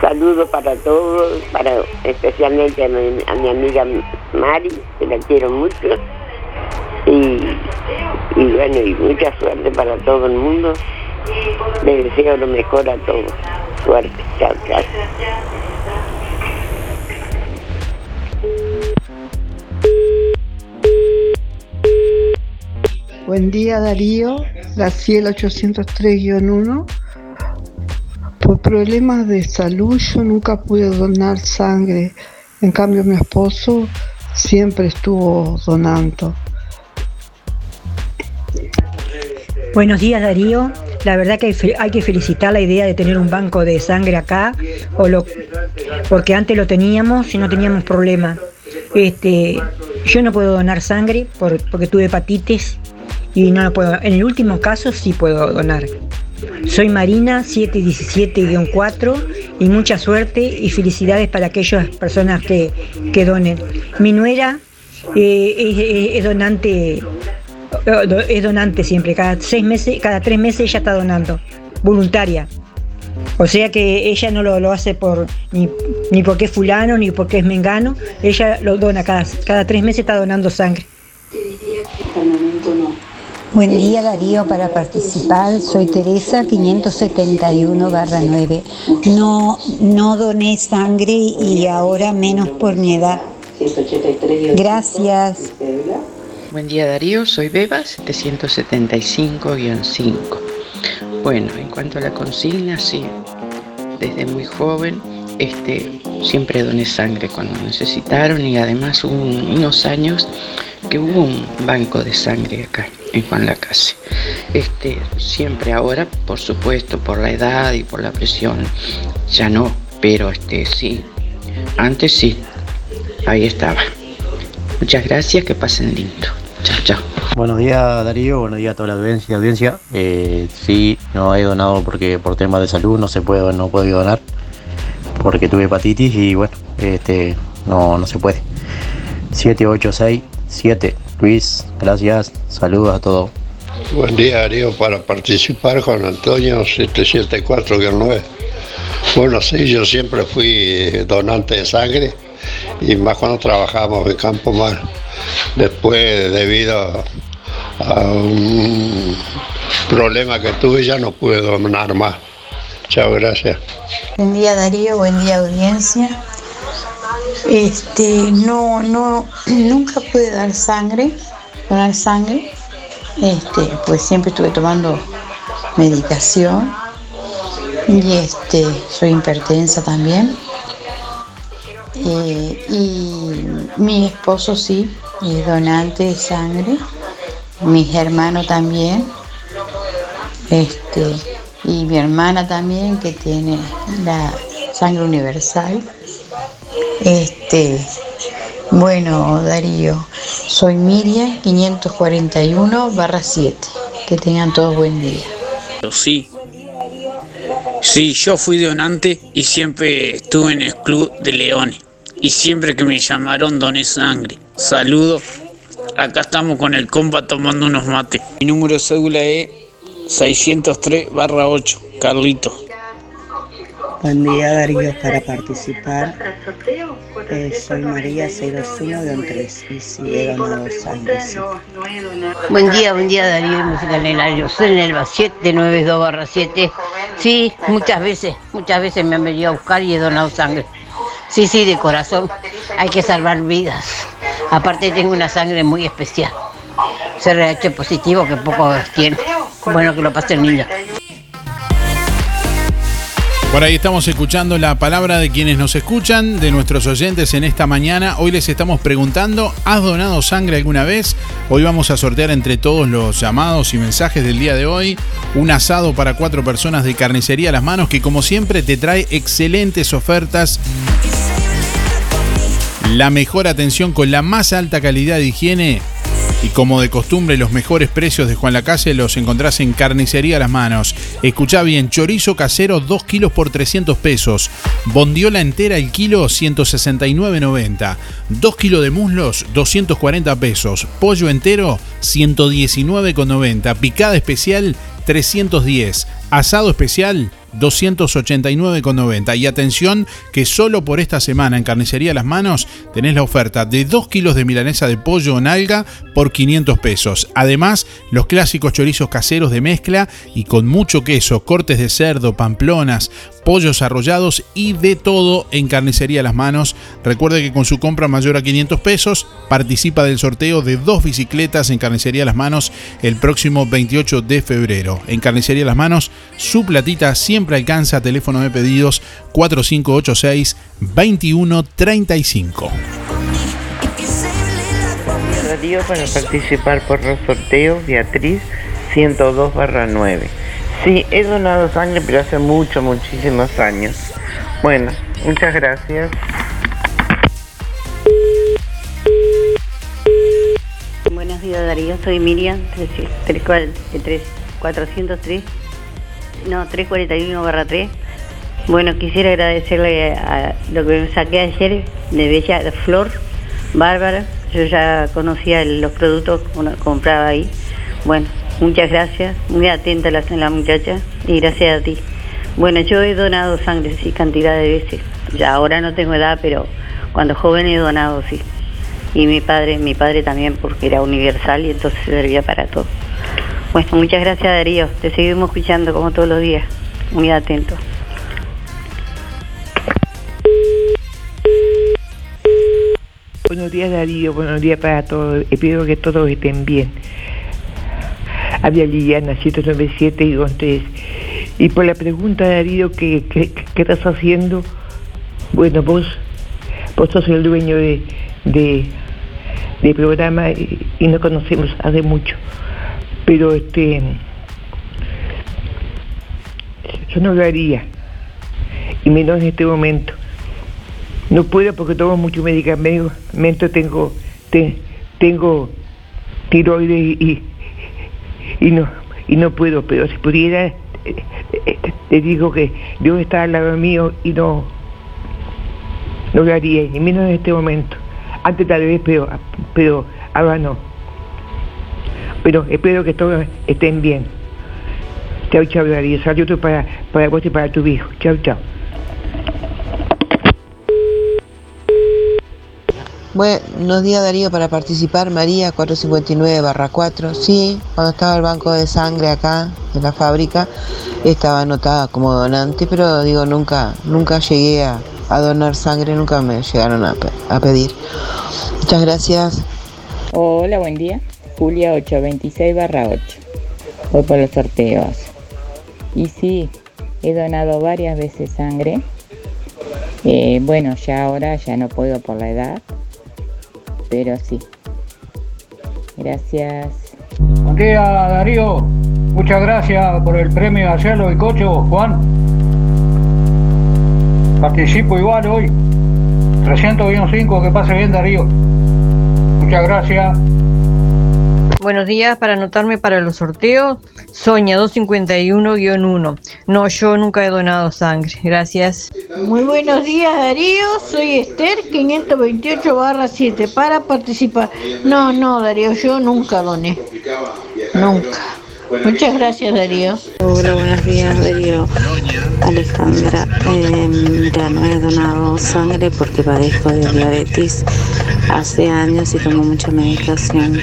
saludos para todos, para especialmente a mi, amiga Mari, que la quiero mucho. Y, y bueno, y mucha suerte para todo el mundo. Les deseo lo mejor a todos. Suerte, chao, chao. Buen día Darío, la Ciel 803-1. Por problemas de salud yo nunca pude donar sangre. En cambio mi esposo siempre estuvo donando. Buenos días Darío. La verdad que hay que felicitar la idea de tener un banco de sangre acá, o lo, porque antes lo teníamos y no teníamos problema. Este, yo no puedo donar sangre por- porque tuve hepatitis y no lo puedo. En el último caso sí puedo donar. Soy Marina 717-4 y mucha suerte y felicidades para aquellas personas que, que donen. Mi nuera eh, es, es- donante eh, es donante siempre, cada seis meses, cada tres meses ella está donando, voluntaria. O sea que ella no lo, lo hace por ni, ni porque es fulano ni porque es mengano, ella lo dona cada, cada tres meses está donando sangre. Buen día Darío, para participar soy Teresa 571 barra 9. No, no doné sangre y ahora menos por mi edad. Gracias. Buen día Darío, soy Beba 775-5. Bueno, en cuanto a la consigna, sí, desde muy joven este, siempre doné sangre cuando necesitaron y además hubo un- unos años que hubo un banco de sangre acá en Juan Lacase. Este, siempre ahora, por supuesto, por la edad y por la presión, ya no, pero este, sí, antes sí, ahí estaba. Muchas gracias, que pasen lindo. Chao, chao. Buenos días Darío, buenos días a toda la audiencia. audiencia. Eh, sí, no he donado porque por temas de salud no se puede, no puedo donar porque tuve hepatitis y bueno, este, no, no se puede. 7867 Luis, gracias, saludos a todos. Buen día, Darío, para participar con Antonio 774-9. Bueno, sí, yo siempre fui eh, donante de sangre y más cuando trabajamos en Campo Mar. Después, debido a un problema que tuve, ya no pude donar más. Chao, gracias. Buen día Darío, buen día audiencia. Este, no, no, nunca pude dar sangre, donar sangre. Este, pues siempre estuve tomando medicación. Y este, soy hipertensa también. Eh, y mi esposo sí, es donante de sangre. Mis hermanos también. Este, y mi hermana también que tiene la sangre universal. Este, bueno, Darío, soy Miriam 541 barra 7. Que tengan todos buen día. Sí. Sí, yo fui donante y siempre estuve en el club de leones. Y siempre que me llamaron doné sangre. Saludos. Acá estamos con el compa tomando unos mates. Mi número de cédula es 603 barra 8. Carlito. Buen día Darío para participar. eh, soy María 621-3 y sí he donado sangre. Buen día, buen día Darío, música en el aire. Soy en el 792 barra 7. Sí, muchas veces, muchas veces me han venido a buscar y he donado sangre. Sí, sí, de corazón. Hay que salvar vidas. Aparte tengo una sangre muy especial. CRH positivo que poco tiene. Bueno, que lo pase el niño. Por ahí estamos escuchando la palabra de quienes nos escuchan, de nuestros oyentes en esta mañana. Hoy les estamos preguntando, ¿has donado sangre alguna vez? Hoy vamos a sortear entre todos los llamados y mensajes del día de hoy un asado para cuatro personas de carnicería a las manos que como siempre te trae excelentes ofertas. La mejor atención con la más alta calidad de higiene y como de costumbre, los mejores precios de Juan Lacase los encontrás en Carnicería a las Manos. Escuchá bien, chorizo casero 2 kilos por 300 pesos. Bondiola entera el kilo 169,90. 2 kilos de muslos 240 pesos. Pollo entero 119,90. Picada especial 310. Asado especial 289,90. Y atención que solo por esta semana en Carnicería Las Manos tenés la oferta de 2 kilos de milanesa de pollo o nalga por 500 pesos. Además, los clásicos chorizos caseros de mezcla y con mucho queso, cortes de cerdo, pamplonas, pollos arrollados y de todo en Carnicería Las Manos. Recuerde que con su compra mayor a 500 pesos participa del sorteo de dos bicicletas en Carnicería Las Manos el próximo 28 de febrero. En Carnicería Las Manos, su platita siempre alcanza teléfono de pedidos 4586-2135. Radio para participar por los sorteos Beatriz 102 barra 9. Sí, he donado sangre, pero hace mucho, muchísimos años. Bueno, muchas gracias. Buenos días Darío, soy Miriam, 403, no, 341 barra 3. Bueno, quisiera agradecerle a lo que me saqué ayer de Bella Flor, Bárbara. Yo ya conocía los productos que compraba ahí. Bueno, muchas gracias, muy atenta la, la muchacha y gracias a ti. Bueno, yo he donado sangre, sí, cantidad de veces. Ya ahora no tengo edad, pero cuando joven he donado, sí. Y mi padre, mi padre también, porque era universal y entonces servía para todo. Bueno, muchas gracias Darío, te seguimos escuchando como todos los días, muy atento. Buenos días Darío, buenos días para todos, espero que todos estén bien. Había Liliana 197 y 3. Y por la pregunta Darío, ¿qué, qué, qué estás haciendo? Bueno, vos, vos sos el dueño de, de, programa y, y nos conocemos hace mucho pero este yo no lo haría. Y menos en este momento. No puedo porque tomo mucho medicamento tengo te, tengo tiroides y, y no y no puedo. Pero si pudiera eh, eh, te digo que Dios está al lado mío y no no lo haría. Y menos en este momento. Antes tal vez pero pero ahora no pero espero que todos estén bien. Chao, chao, Darío. Saludos para, para vos y para tu hijo. Chao, chao. Buenos días Darío para participar, María 459 barra 4. Sí, cuando estaba el banco de sangre acá en la fábrica estaba anotada como donante, pero digo, nunca, nunca llegué a, a donar sangre, nunca me llegaron a, a pedir. Muchas gracias. Hola, buen día. Julia 826 barra 8. Voy por los sorteos. Y sí, he donado varias veces sangre. Eh, bueno, ya ahora ya no puedo por la edad. Pero sí. Gracias. Buen día Darío. Muchas gracias por el premio a Cielo y Cocho, Juan. Participo igual hoy. 305, que pase bien Darío. Muchas gracias. Buenos días, para anotarme para los sorteos, Soña 251-1. No, yo nunca he donado sangre. Gracias. Muy buenos días, Darío. Soy Esther 528-7 para participar. No, no, Darío, yo nunca doné. Nunca. Muchas gracias, Darío. Hola, buenos días, Darío. Alejandra, eh, mira, no he donado sangre porque padezco de diabetes hace años y tomo mucha medicación.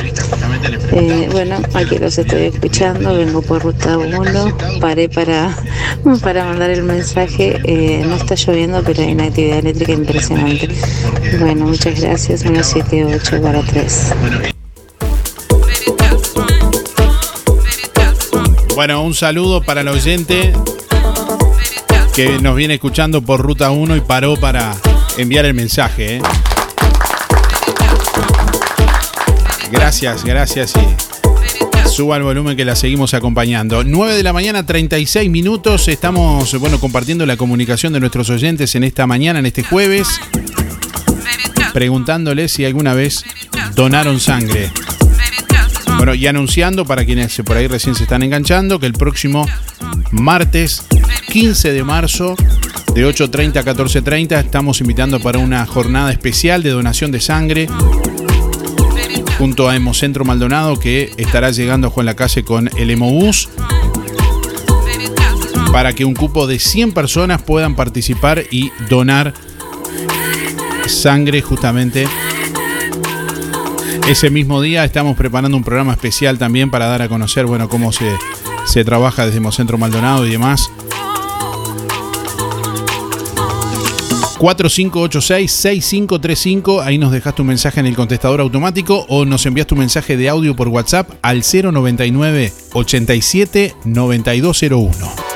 Eh, bueno, aquí los estoy escuchando, vengo por ruta 1, paré para, para mandar el mensaje. Eh, no está lloviendo, pero hay una actividad eléctrica impresionante. Bueno, muchas gracias, 178 para 3. Bueno, un saludo para el oyente que nos viene escuchando por Ruta 1 y paró para enviar el mensaje. ¿eh? Gracias, gracias y suba el volumen que la seguimos acompañando. 9 de la mañana, 36 minutos. Estamos, bueno, compartiendo la comunicación de nuestros oyentes en esta mañana, en este jueves, preguntándoles si alguna vez donaron sangre. Bueno, y anunciando para quienes por ahí recién se están enganchando que el próximo martes 15 de marzo de 8.30 a 14.30 estamos invitando para una jornada especial de donación de sangre junto a Hemocentro Maldonado que estará llegando a Juan Lacase con el Hemobús para que un cupo de 100 personas puedan participar y donar sangre justamente ese mismo día estamos preparando un programa especial también para dar a conocer, bueno, cómo se, se trabaja desde Mocentro Maldonado y demás. 4586-6535, ahí nos dejas tu mensaje en el contestador automático o nos envías tu mensaje de audio por WhatsApp al 099 87 9201.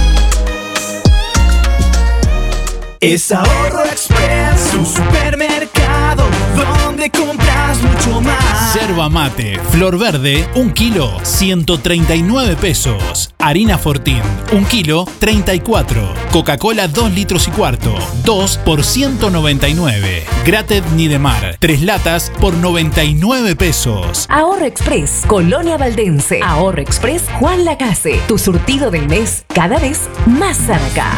Es Ahorro Express, su supermercado, donde compras mucho más. Yerba mate, flor verde, un kilo, 139 pesos. Harina Fortín, un kilo, 34. Coca-Cola, 2 litros y cuarto, 2 por 199. Gratet Nidemar, 3 latas por 99 pesos. Ahorro Express, Colonia Valdense. Ahorro Express, Juan Lacase. Tu surtido del mes, cada vez más cerca.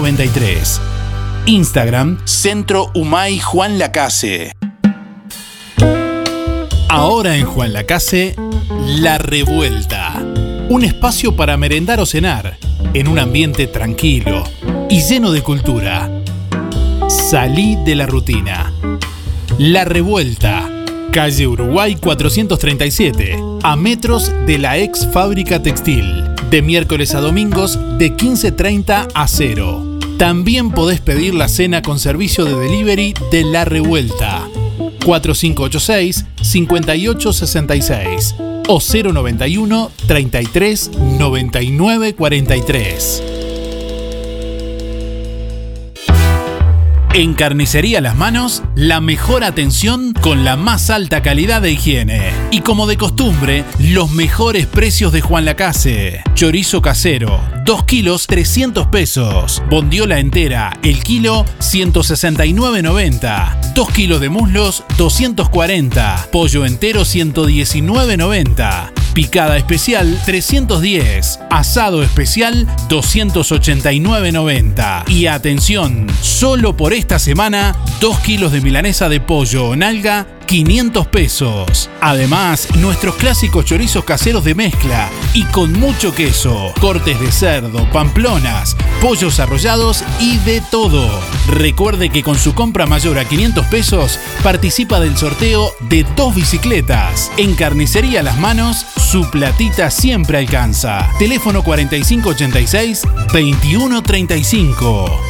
93. Instagram, Centro Humay Juan Lacase. Ahora en Juan Lacase, La Revuelta. Un espacio para merendar o cenar, en un ambiente tranquilo y lleno de cultura. Salí de la rutina. La Revuelta. Calle Uruguay 437, a metros de la ex fábrica textil. De miércoles a domingos de 15.30 a 0. También podés pedir la cena con servicio de delivery de La Revuelta. 4586-5866 o 091 33 99 43. En Carnicería Las Manos, la mejor atención con la más alta calidad de higiene. Y como de costumbre, los mejores precios de Juan Lacase. Chorizo casero, 2 kilos 300 pesos. Bondiola entera, el kilo 169.90. 2 kilos de muslos 240. Pollo entero 119.90. Picada especial 310. Asado especial 289.90. Y atención, solo por esta semana, 2 kilos de milanesa de pollo o nalga 500 pesos. Además, nuestros clásicos chorizos caseros de mezcla y con mucho queso, cortes de cerdo, pamplonas, pollos arrollados y de todo. Recuerde que con su compra mayor a 500 pesos participa del sorteo de dos bicicletas. En Carnicería Las Manos, su platita siempre alcanza. Teléfono 4586 2135.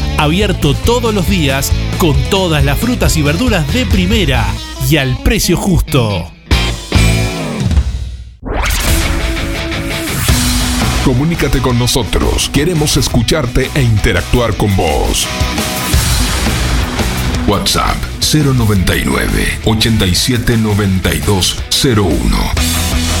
Abierto todos los días con todas las frutas y verduras de primera y al precio justo. Comunícate con nosotros. Queremos escucharte e interactuar con vos. WhatsApp 099 87 92 01.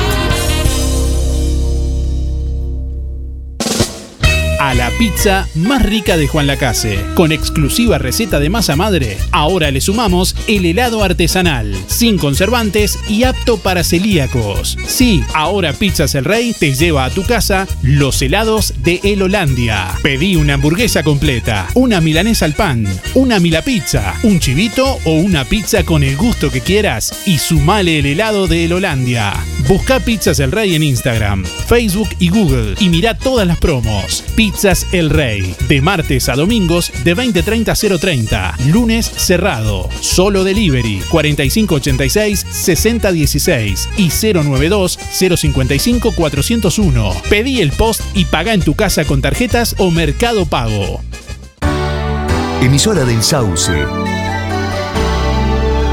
Pizza más rica de Juan Lacase. Con exclusiva receta de masa madre, ahora le sumamos el helado artesanal, sin conservantes y apto para celíacos. Sí, ahora Pizzas El Rey te lleva a tu casa los helados de El Holandia. Pedí una hamburguesa completa, una milanesa al pan, una mila pizza, un chivito o una pizza con el gusto que quieras y sumale el helado de El Holandia. Busca Pizzas El Rey en Instagram, Facebook y Google y mira todas las promos. Pizzas El Rey, de martes a domingos de 20.30 a 0.30, lunes cerrado, solo delivery 4586-6016 y 092-055-401. Pedí el post y paga en tu casa con tarjetas o Mercado Pago. Emisora del Sauce.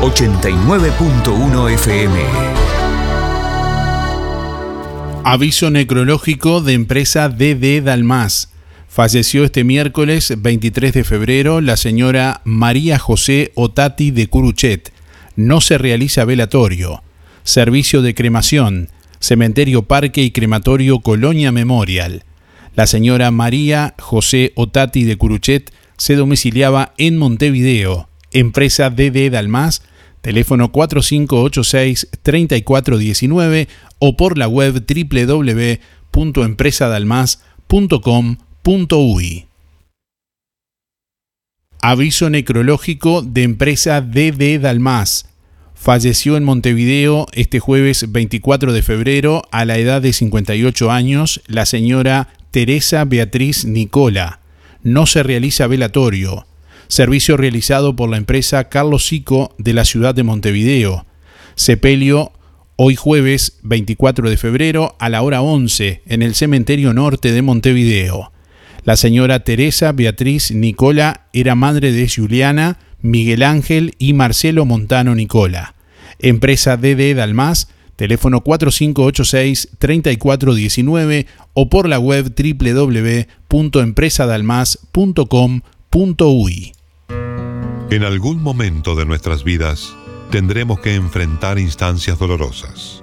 89.1 FM. Aviso necrológico de empresa DD Dalmas. Falleció este miércoles 23 de febrero la señora María José Otati de Curuchet. No se realiza velatorio. Servicio de cremación. Cementerio Parque y Crematorio Colonia Memorial. La señora María José Otati de Curuchet se domiciliaba en Montevideo. Empresa DD Dalmas teléfono 4586-3419 o por la web Aviso necrológico de empresa DD Dalmas. Falleció en Montevideo este jueves 24 de febrero a la edad de 58 años la señora Teresa Beatriz Nicola. No se realiza velatorio servicio realizado por la empresa Carlos Sico de la ciudad de Montevideo. Sepelio hoy jueves 24 de febrero a la hora 11 en el cementerio norte de Montevideo. La señora Teresa Beatriz Nicola era madre de Juliana, Miguel Ángel y Marcelo Montano Nicola. Empresa DD Dalmas, teléfono 4586-3419 o por la web www.empresadalmas.com.uy. En algún momento de nuestras vidas tendremos que enfrentar instancias dolorosas.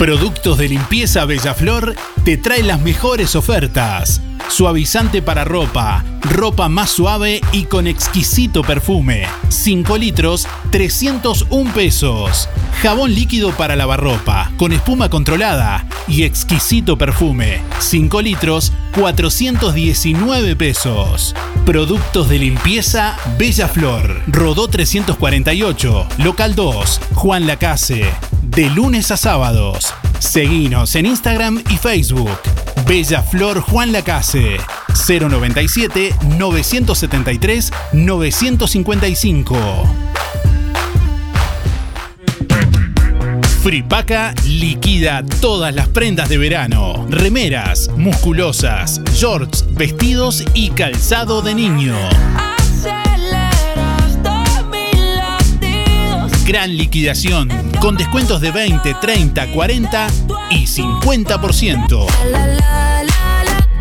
Productos de limpieza Bellaflor te trae las mejores ofertas. Suavizante para ropa, ropa más suave y con exquisito perfume. 5 litros, 301 pesos. Jabón líquido para lavarropa, con espuma controlada y exquisito perfume. 5 litros, 419 pesos. Productos de limpieza Bella Flor. Rodó 348, local 2, Juan Lacase. De lunes a sábados. Seguinos en Instagram y Facebook. Bella Flor Juan Lacase. 097 973 955. Fripaca liquida todas las prendas de verano, remeras, musculosas, shorts, vestidos y calzado de niño. Gran liquidación, con descuentos de 20, 30, 40 y 50%.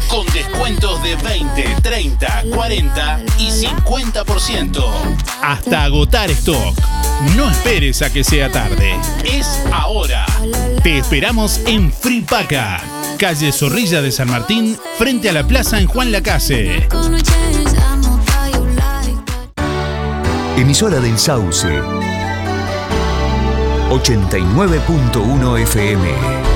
Con descuentos de 20, 30, 40 y 50%. Hasta agotar stock. No esperes a que sea tarde. Es ahora. Te esperamos en Fripaca, calle Zorrilla de San Martín, frente a la plaza en Juan Lacase. Emisora del Sauce. 89.1 FM.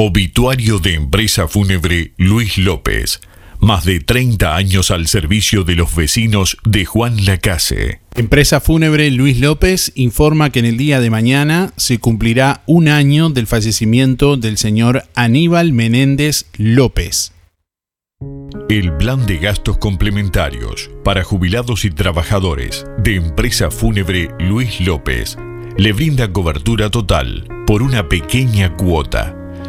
Obituario de empresa fúnebre Luis López. Más de 30 años al servicio de los vecinos de Juan Lacase. Empresa fúnebre Luis López informa que en el día de mañana se cumplirá un año del fallecimiento del señor Aníbal Menéndez López. El plan de gastos complementarios para jubilados y trabajadores de empresa fúnebre Luis López le brinda cobertura total por una pequeña cuota.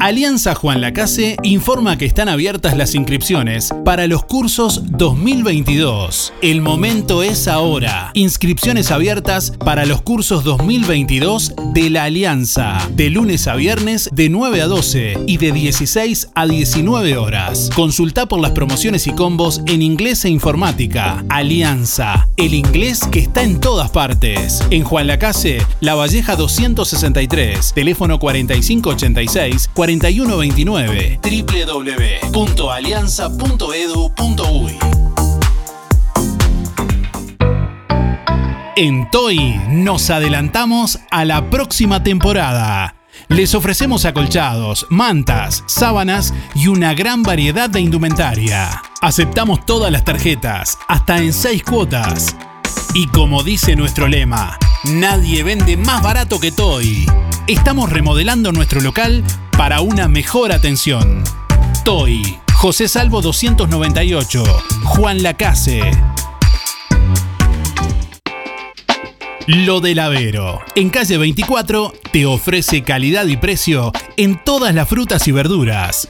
Alianza Juan Lacase informa que están abiertas las inscripciones para los cursos 2022. El momento es ahora. Inscripciones abiertas para los cursos 2022 de la Alianza. De lunes a viernes de 9 a 12 y de 16 a 19 horas. Consulta por las promociones y combos en inglés e informática. Alianza. El inglés que está en todas partes. En Juan Lacase, La Valleja 263. Teléfono 4586 4129 www.alianza.edu.uy En Toy nos adelantamos a la próxima temporada. Les ofrecemos acolchados, mantas, sábanas y una gran variedad de indumentaria. Aceptamos todas las tarjetas, hasta en seis cuotas. Y como dice nuestro lema, nadie vende más barato que Toy. Estamos remodelando nuestro local para una mejor atención. Toy, José Salvo 298, Juan Lacase. Lo del Avero. En calle 24 te ofrece calidad y precio en todas las frutas y verduras.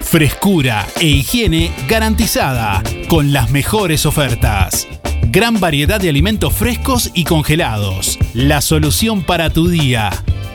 Frescura e higiene garantizada con las mejores ofertas. Gran variedad de alimentos frescos y congelados. La solución para tu día.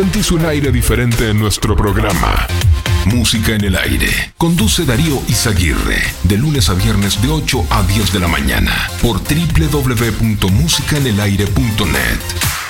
Sentís un aire diferente en nuestro programa. Música en el aire. Conduce Darío Izaguirre. De lunes a viernes de 8 a 10 de la mañana. Por www.musicaenelaire.net.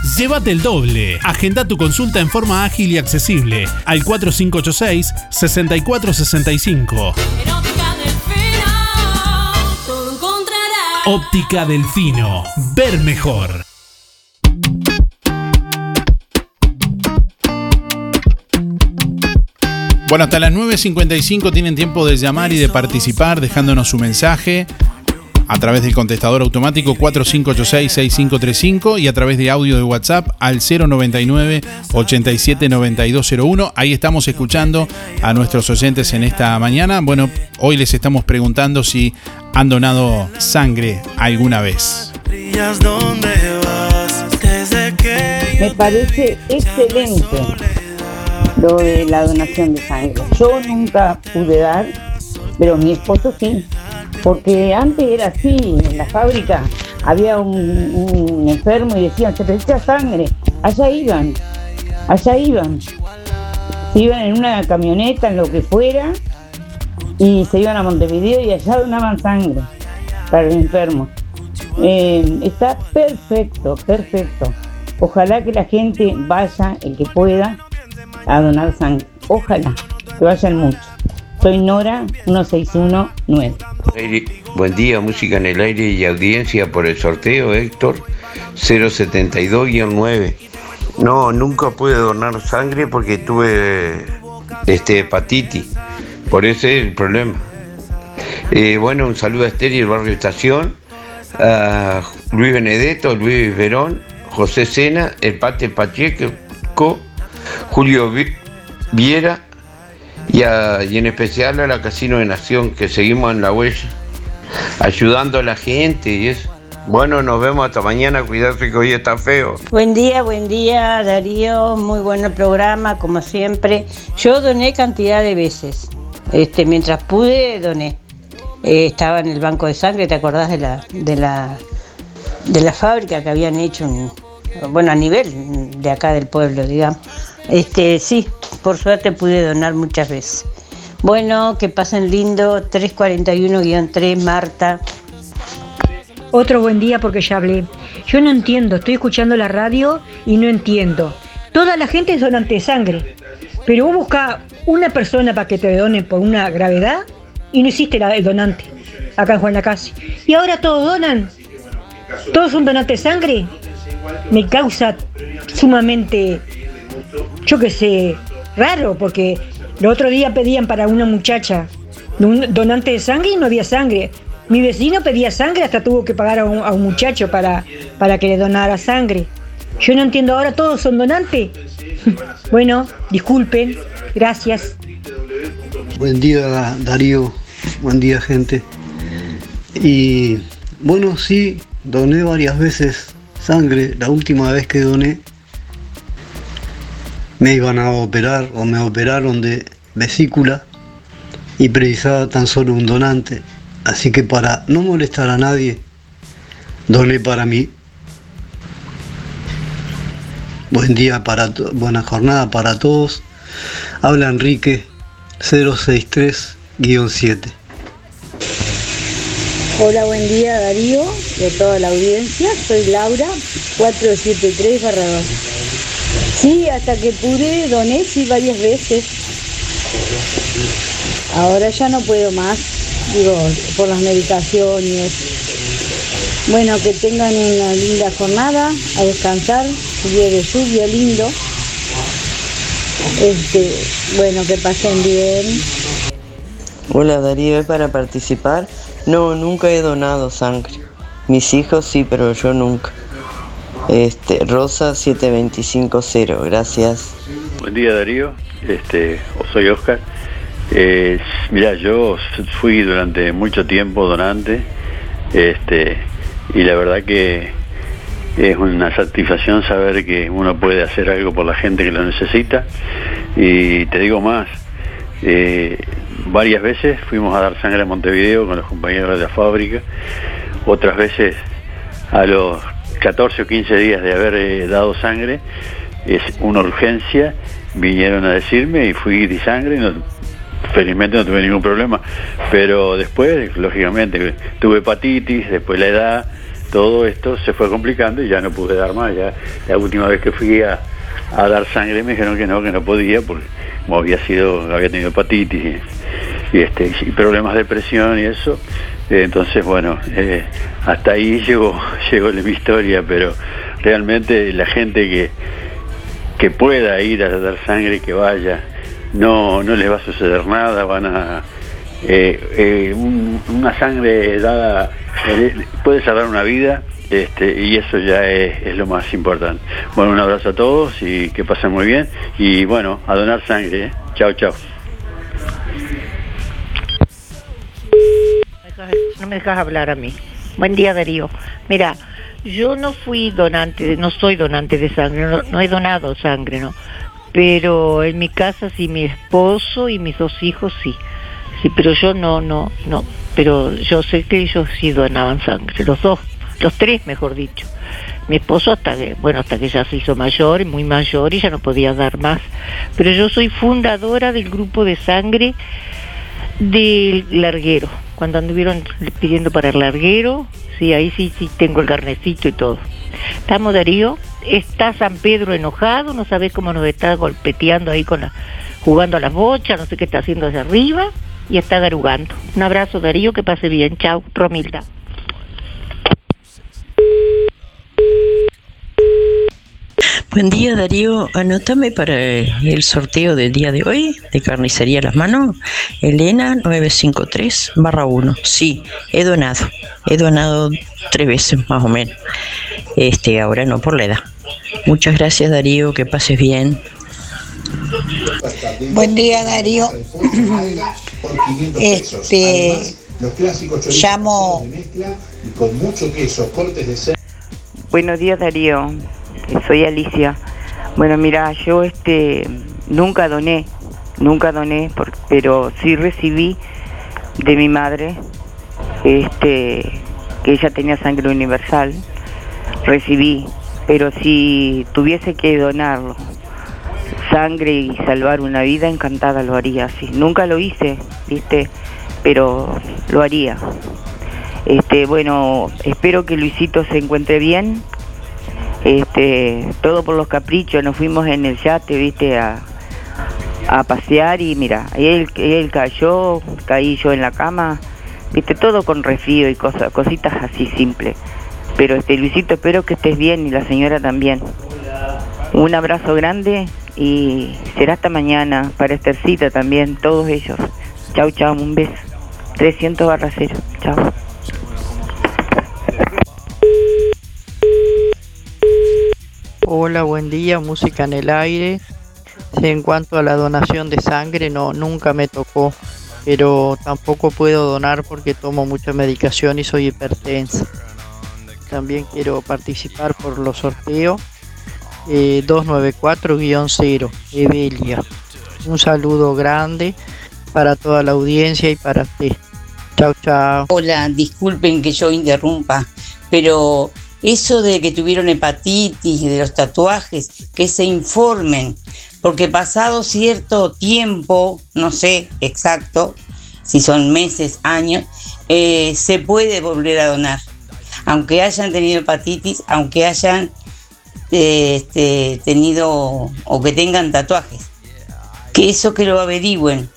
llévate el doble. Agenda tu consulta en forma ágil y accesible al 4586-6465. Óptica Delfino. Ver mejor. Bueno, hasta las 9.55 tienen tiempo de llamar y de participar dejándonos su mensaje a través del contestador automático 4586-6535 y a través de audio de WhatsApp al 099-879201. Ahí estamos escuchando a nuestros oyentes en esta mañana. Bueno, hoy les estamos preguntando si han donado sangre alguna vez. Me parece excelente lo de la donación de sangre. Yo nunca pude dar, pero mi esposo sí. Porque antes era así, en la fábrica había un, enfermo y decían, se necesita sangre. Allá iban, allá iban. Iban en una camioneta, en lo que fuera, y se iban a Montevideo y allá donaban sangre para el enfermo. Eh, está perfecto, perfecto. Ojalá que la gente vaya, el que pueda, a donar sangre. Ojalá que vayan muchos. Soy Nora 1619. Aire- Buen día, música en el aire y audiencia por el sorteo, Héctor 072-9. No, nunca pude donar sangre porque tuve este, hepatitis. Por ese es el problema. Eh, bueno, un saludo a Esther el barrio Estación, a Luis Benedetto, Luis Verón, José Sena, el Pate Pacheco, Julio Vi- Viera y, a- y en especial a la Casino de Nación, que seguimos en la huella, ayudando a la gente y eso. Bueno, nos vemos hasta mañana, cuidarse que hoy está feo. Buen día, buen día Darío, muy bueno el programa, como siempre. Yo doné cantidad de veces, este, mientras pude doné. Eh, estaba en el banco de sangre, ¿te acordás de la, de la, de la fábrica que habían hecho, un- bueno, a nivel de acá del pueblo, digamos? Este, sí, por suerte pude donar muchas veces. Bueno, que pasen lindo, 341-3, Marta. Otro buen día porque ya hablé. Yo no entiendo, estoy escuchando la radio y no entiendo. Toda la gente es donante de sangre, pero vos buscás una persona para que te done por una gravedad y no hiciste la, el donante acá en Juan Lacase. Y ahora todos donan. Todos son donantes de sangre. Me causa sumamente, yo qué sé, raro, porque el otro día pedían para una muchacha un donante de sangre y no había sangre. Mi vecino pedía sangre, hasta tuvo que pagar a un, a un muchacho para, para que le donara sangre. Yo no entiendo ahora, todos son donantes. bueno, disculpen, gracias. Buen día Darío, buen día gente. Y bueno, sí, doné varias veces sangre. La última vez que doné me iban a operar o me operaron de vesícula y precisaba tan solo un donante. Así que para no molestar a nadie, doné para mí. Buen día para buena jornada para todos. Habla Enrique 063-7. Hola, buen día Darío, de toda la audiencia. Soy Laura, 473 barra 2. Sí, hasta que pude, doné sí varias veces. Ahora ya no puedo más, digo, por las medicaciones. Bueno, que tengan una linda jornada, a descansar, día de lluvia lindo. Este, bueno, que pasen bien. Hola Darío, ¿es para participar? No, nunca he donado sangre. Mis hijos sí, pero yo nunca. Este, Rosa 7250, gracias. Buen día Darío, este, soy Oscar. Eh, mira, yo fui durante mucho tiempo donante, este, y la verdad que es una satisfacción saber que uno puede hacer algo por la gente que lo necesita. Y te digo más, eh, varias veces fuimos a dar sangre a Montevideo con los compañeros de la fábrica, otras veces a los 14 o 15 días de haber eh, dado sangre, es una urgencia, vinieron a decirme y fui de sangre, no, felizmente no tuve ningún problema, pero después, lógicamente, tuve hepatitis, después la edad, todo esto se fue complicando y ya no pude dar más, ya la última vez que fui a, dar sangre me dijeron que no, que no podía, porque como había sido, había tenido hepatitis y, y, este, y problemas de presión y eso, eh, entonces bueno, eh, hasta ahí llegó, llegó mi historia, pero realmente la gente que, que pueda ir a dar sangre, que vaya, no, no les va a suceder nada, van a... eh, eh, un- una sangre dada puede salvar una vida este, y eso ya es, es lo más importante. Bueno, un abrazo a todos y que pasen muy bien y bueno, a donar sangre. ¿eh? Chao, No me dejas hablar a mí. Buen día, Darío. Mira, yo no fui donante, no soy donante de sangre, no, no he donado sangre, ¿no? Pero en mi casa sí, mi esposo y mis dos hijos sí. Sí, pero yo no, no, no. Pero yo sé que ellos sí donaban sangre, los dos, los tres, mejor dicho. Mi esposo hasta que, bueno, hasta que ya se hizo mayor, muy mayor y ya no podía dar más. Pero yo soy fundadora del grupo de sangre del larguero. Cuando anduvieron pidiendo para el larguero, sí, ahí sí, sí tengo el carnecito y todo. Estamos Darío, está San Pedro enojado, no sabes cómo nos está golpeteando ahí con la, jugando a las bochas, no sé qué está haciendo hacia arriba y está garugando. Un abrazo Darío, que pase bien, chao, Romilda. Buen día Darío, anótame para el sorteo del día de hoy de carnicería Las Manos, Elena 953 barra 1. Sí, he donado, he donado tres veces más o menos, este, ahora no por la edad. Muchas gracias Darío, que pases bien. Buen día, Darío. Este, llamo. Buenos días Darío, soy Alicia. Bueno, mira, yo este nunca doné, nunca doné, por- pero sí recibí de mi madre, este, que ella tenía sangre universal, recibí, pero si tuviese que donarlo, sangre y salvar una vida, encantada lo haría, sí. Nunca lo hice, viste, pero lo haría. Este, bueno, espero que Luisito se encuentre bien. Este, todo por los caprichos, nos fuimos en el yate, viste, a, a pasear y mira, él, él cayó, caí yo en la cama, viste, todo con resfrío y cosas, cositas así simples. Pero este Luisito, espero que estés bien y la señora también. Un abrazo grande y será hasta mañana para Estercita también, todos ellos. Chau, chau, un beso. 300 barra cero. Chao. Hola, buen día, música en el aire. En cuanto a la donación de sangre, no, nunca me tocó, pero tampoco puedo donar porque tomo mucha medicación y soy hipertensa. También quiero participar por los sorteos eh, 294-0, Evelia. Un saludo grande para toda la audiencia y para ti. Chao, chao. Hola, disculpen que yo interrumpa, pero eso de que tuvieron hepatitis y de los tatuajes, que se informen, porque pasado cierto tiempo, no sé exacto, si son meses, años, eh, se puede volver a donar. Aunque hayan tenido hepatitis, aunque hayan eh, este, tenido o que tengan tatuajes. Que eso que lo averigüen,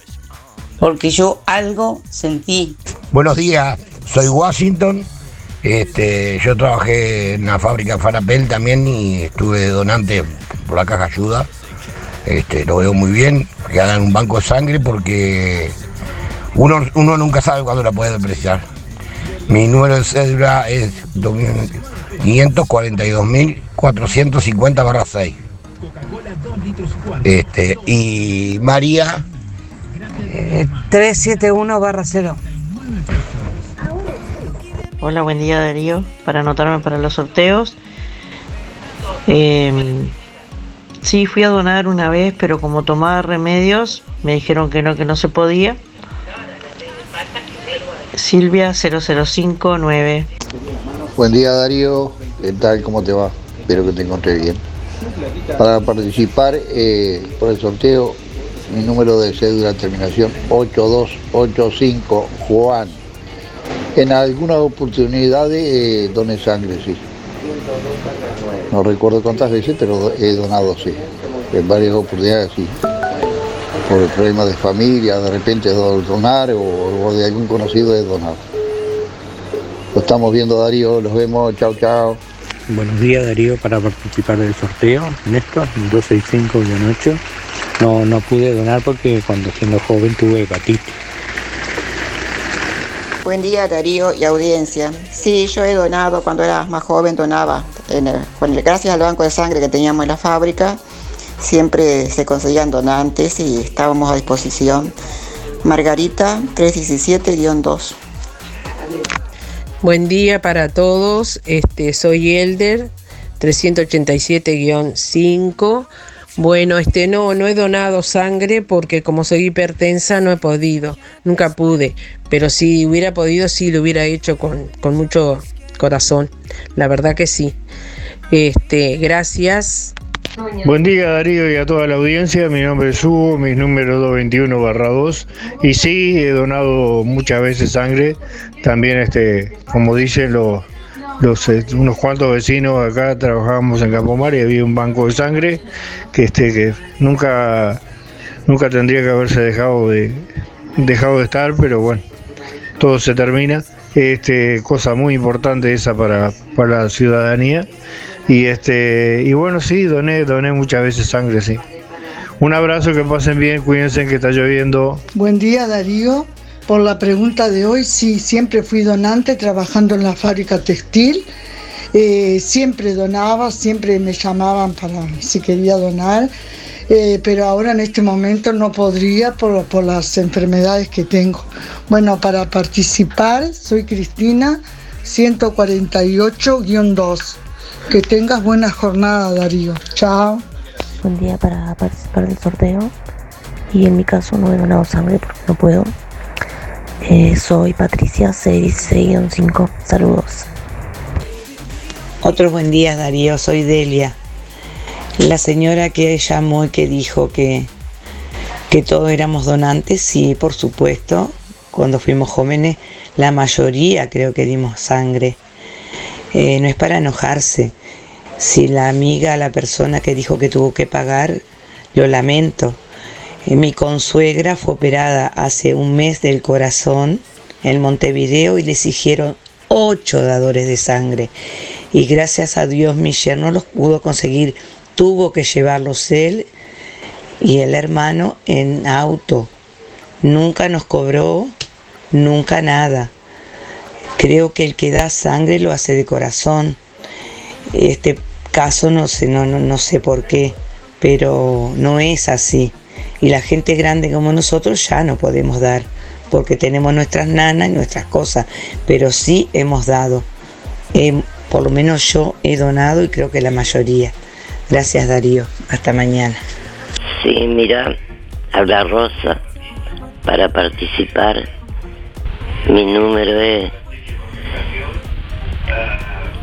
porque yo algo sentí. Buenos días, soy Washington. Este, yo trabajé en la fábrica Farapel también y estuve donante por la caja ayuda. Este, lo veo muy bien, que hagan un banco de sangre porque uno, nunca sabe cuándo la puede apreciar. Mi número de cédula es 542.450 6. Este, y María 371 barra 0. Hola, buen día Darío. Para anotarme para los sorteos, Eh, sí, fui a donar una vez, pero como tomaba remedios, me dijeron que no, que no se podía. Silvia 0059. Buen día Darío, ¿qué tal? ¿Cómo te va? Espero que te encontré bien. Para participar eh, por el sorteo, mi número de cédula terminación 8285 Juan. En algunas oportunidades eh, doné sangre, sí. No recuerdo cuántas veces, pero he donado, sí. En varias oportunidades, sí. Por el problema de familia, de repente do- donar o, o de algún conocido he donado. Lo estamos viendo, Darío. Los vemos. Chao, chao. Buenos días Darío para participar del sorteo, Néstor, 265-8. No, no pude donar porque cuando siendo joven tuve hepatitis. Buen día Darío y audiencia. Sí, yo he donado cuando era más joven, donaba. En el- gracias al banco de sangre que teníamos en la fábrica, siempre se conseguían donantes y estábamos a disposición. Margarita 317-2. Buen día para todos. Este, soy Elder 387-5. Bueno, este no, no he donado sangre porque como soy hipertensa no he podido, nunca pude, pero si hubiera podido sí lo hubiera hecho con, con mucho corazón, la verdad que sí. Este, gracias. Buen día Darío y a toda la audiencia, mi nombre es Hugo, mi número 221-2 y sí, he donado muchas veces sangre, también este, como dicen los, los eh, unos cuantos vecinos acá trabajábamos en Campomar y había un banco de sangre que este que nunca nunca tendría que haberse dejado de dejado de estar, pero bueno, todo se termina. Este, cosa muy importante esa para, para la ciudadanía. Y este, y bueno sí, doné, doné muchas veces sangre, sí. Un abrazo, que pasen bien, cuídense que está lloviendo. Buen día Darío. Por la pregunta de hoy, sí, siempre fui donante trabajando en la fábrica textil. Eh, siempre donaba, siempre me llamaban para si quería donar, eh, pero ahora en este momento no podría por, por las enfermedades que tengo. Bueno, para participar, soy Cristina 148-2. Que tengas buena jornada, Darío. Chao. Buen día para participar del sorteo. Y en mi caso no he donado sangre porque no puedo. Eh, soy Patricia 616-5. Saludos. Otro buen día, Darío. Soy Delia. La señora que llamó y que dijo que, que todos éramos donantes, sí, por supuesto. Cuando fuimos jóvenes, la mayoría creo que dimos sangre. Eh, no es para enojarse. Si la amiga, la persona que dijo que tuvo que pagar, lo lamento. Mi consuegra fue operada hace un mes del corazón en Montevideo y le exigieron ocho dadores de sangre. Y gracias a Dios mi yerno los pudo conseguir. Tuvo que llevarlos él y el hermano en auto. Nunca nos cobró, nunca nada. Creo que el que da sangre lo hace de corazón. Este caso no sé, no, no, no sé por qué, pero no es así. Y la gente grande como nosotros ya no podemos dar, porque tenemos nuestras nanas y nuestras cosas, pero sí hemos dado. Em, por lo menos yo he donado y creo que la mayoría. Gracias Darío, hasta mañana. Sí, mira, habla Rosa. Para participar, mi número es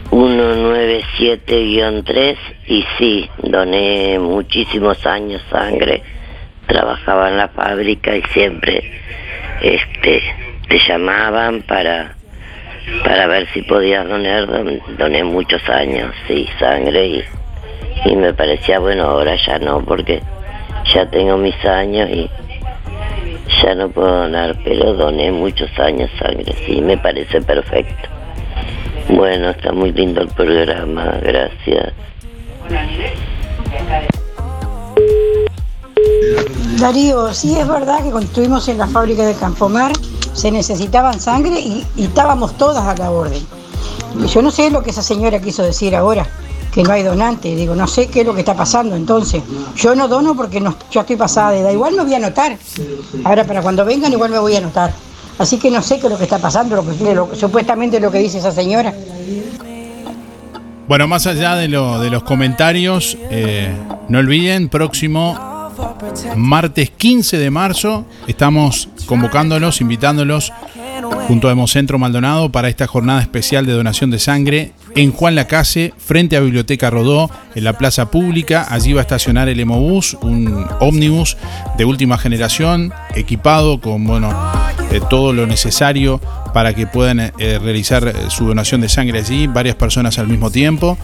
197-3 y sí, doné muchísimos años sangre. Trabajaba en la fábrica y siempre este te llamaban para para ver si podías donar. Don- Doné muchos años, sí, sangre y, y me parecía bueno, ahora ya no porque ya tengo mis años y ya no puedo donar, pero doné muchos años sangre, sí, me parece perfecto. Bueno, está muy lindo el programa, gracias. Darío, sí es verdad que cuando estuvimos en la fábrica de Campomar se necesitaban sangre y, estábamos todas a la orden. Yo no sé lo que esa señora quiso decir ahora, que no hay donante. Digo, no sé qué es lo que está pasando entonces. Yo no dono porque no, yo estoy pasada de edad. Igual me voy a anotar. Ahora para cuando vengan igual me voy a anotar. Así que no sé qué es lo que está pasando, lo que, supuestamente lo que dice esa señora. Bueno, más allá de, lo, de los comentarios, eh, no olviden, próximo martes 15 de marzo estamos convocándolos, invitándolos junto a Hemocentro Maldonado para esta jornada especial de donación de sangre en Juan Lacase, frente a Biblioteca Rodó, en la plaza pública. Allí va a estacionar el Hemobús, un ómnibus de última generación, equipado con bueno, eh, todo lo necesario para que puedan eh, realizar eh, su donación de sangre allí, varias personas al mismo tiempo.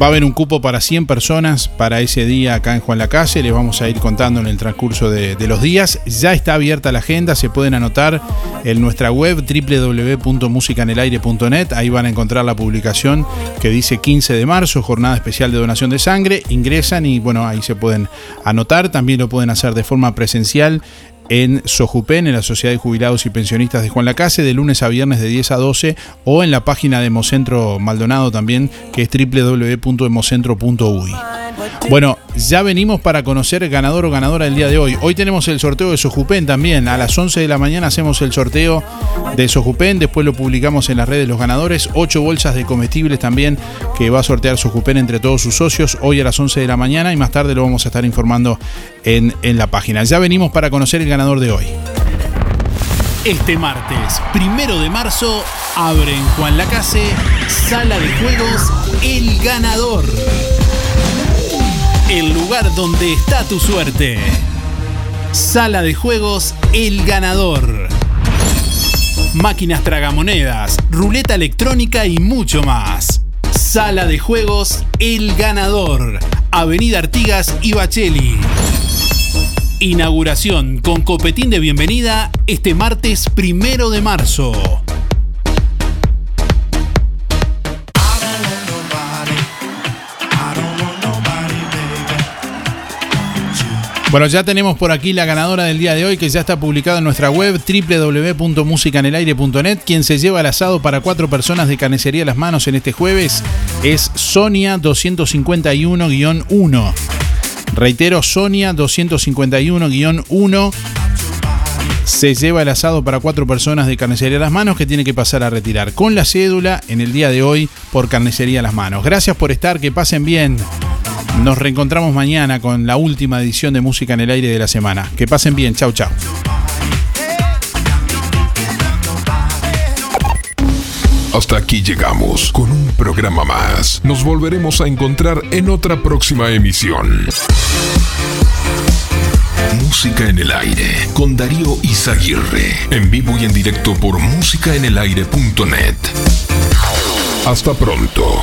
Va a haber un cupo para 100 personas para ese día acá en Juan Lacase. Les vamos a ir contando en el transcurso de, los días. Ya está abierta la agenda, se pueden anotar en nuestra web www.musicanelaire.net. Ahí van a encontrar la publicación que dice 15 de marzo, jornada especial de donación de sangre. Ingresan y bueno, ahí se pueden anotar. También lo pueden hacer de forma presencial en Sojupen, en la Sociedad de Jubilados y Pensionistas de Juan Lacase, de lunes a viernes de 10 a 12, o en la página de Hemocentro Maldonado también, que es www.hemocentro.uy. Bueno, ya venimos para conocer ganador o ganadora del día de hoy. Hoy tenemos el sorteo de Sojupen también. A las 11 de la mañana hacemos el sorteo de Sojupen. Después lo publicamos en las redes los ganadores. Ocho bolsas de comestibles también que va a sortear Sojupen entre todos sus socios. Hoy a las 11 de la mañana y más tarde lo vamos a estar informando en, en la página. Ya venimos para conocer el ganador de hoy. Este martes, primero de marzo, abre en Juan Lacase, Sala de Juegos, El Ganador el lugar donde está tu suerte. Sala de juegos El Ganador. Máquinas tragamonedas, ruleta electrónica y mucho más. Sala de juegos El Ganador. Avenida Artigas y Bacheli. Inauguración con copetín de bienvenida este martes primero de marzo. Bueno, ya tenemos por aquí la ganadora del día de hoy que ya está publicada en nuestra web www.musicanelaire.net. Quien se lleva el asado para cuatro personas de carnicería las manos en este jueves es Sonia 251-1. Reitero, Sonia 251-1 se lleva el asado para cuatro personas de Carnicería Las Manos que tiene que pasar a retirar con la cédula en el día de hoy por Carnicería Las Manos. Gracias por estar, que pasen bien. Nos reencontramos mañana con la última edición de Música en el Aire de la semana. Que pasen bien, chau chau. Hasta aquí llegamos con un programa más. Nos volveremos a encontrar en otra próxima emisión. Música en el aire con Darío Izaguirre. En vivo y en directo por musicaenelaire.net. Hasta pronto.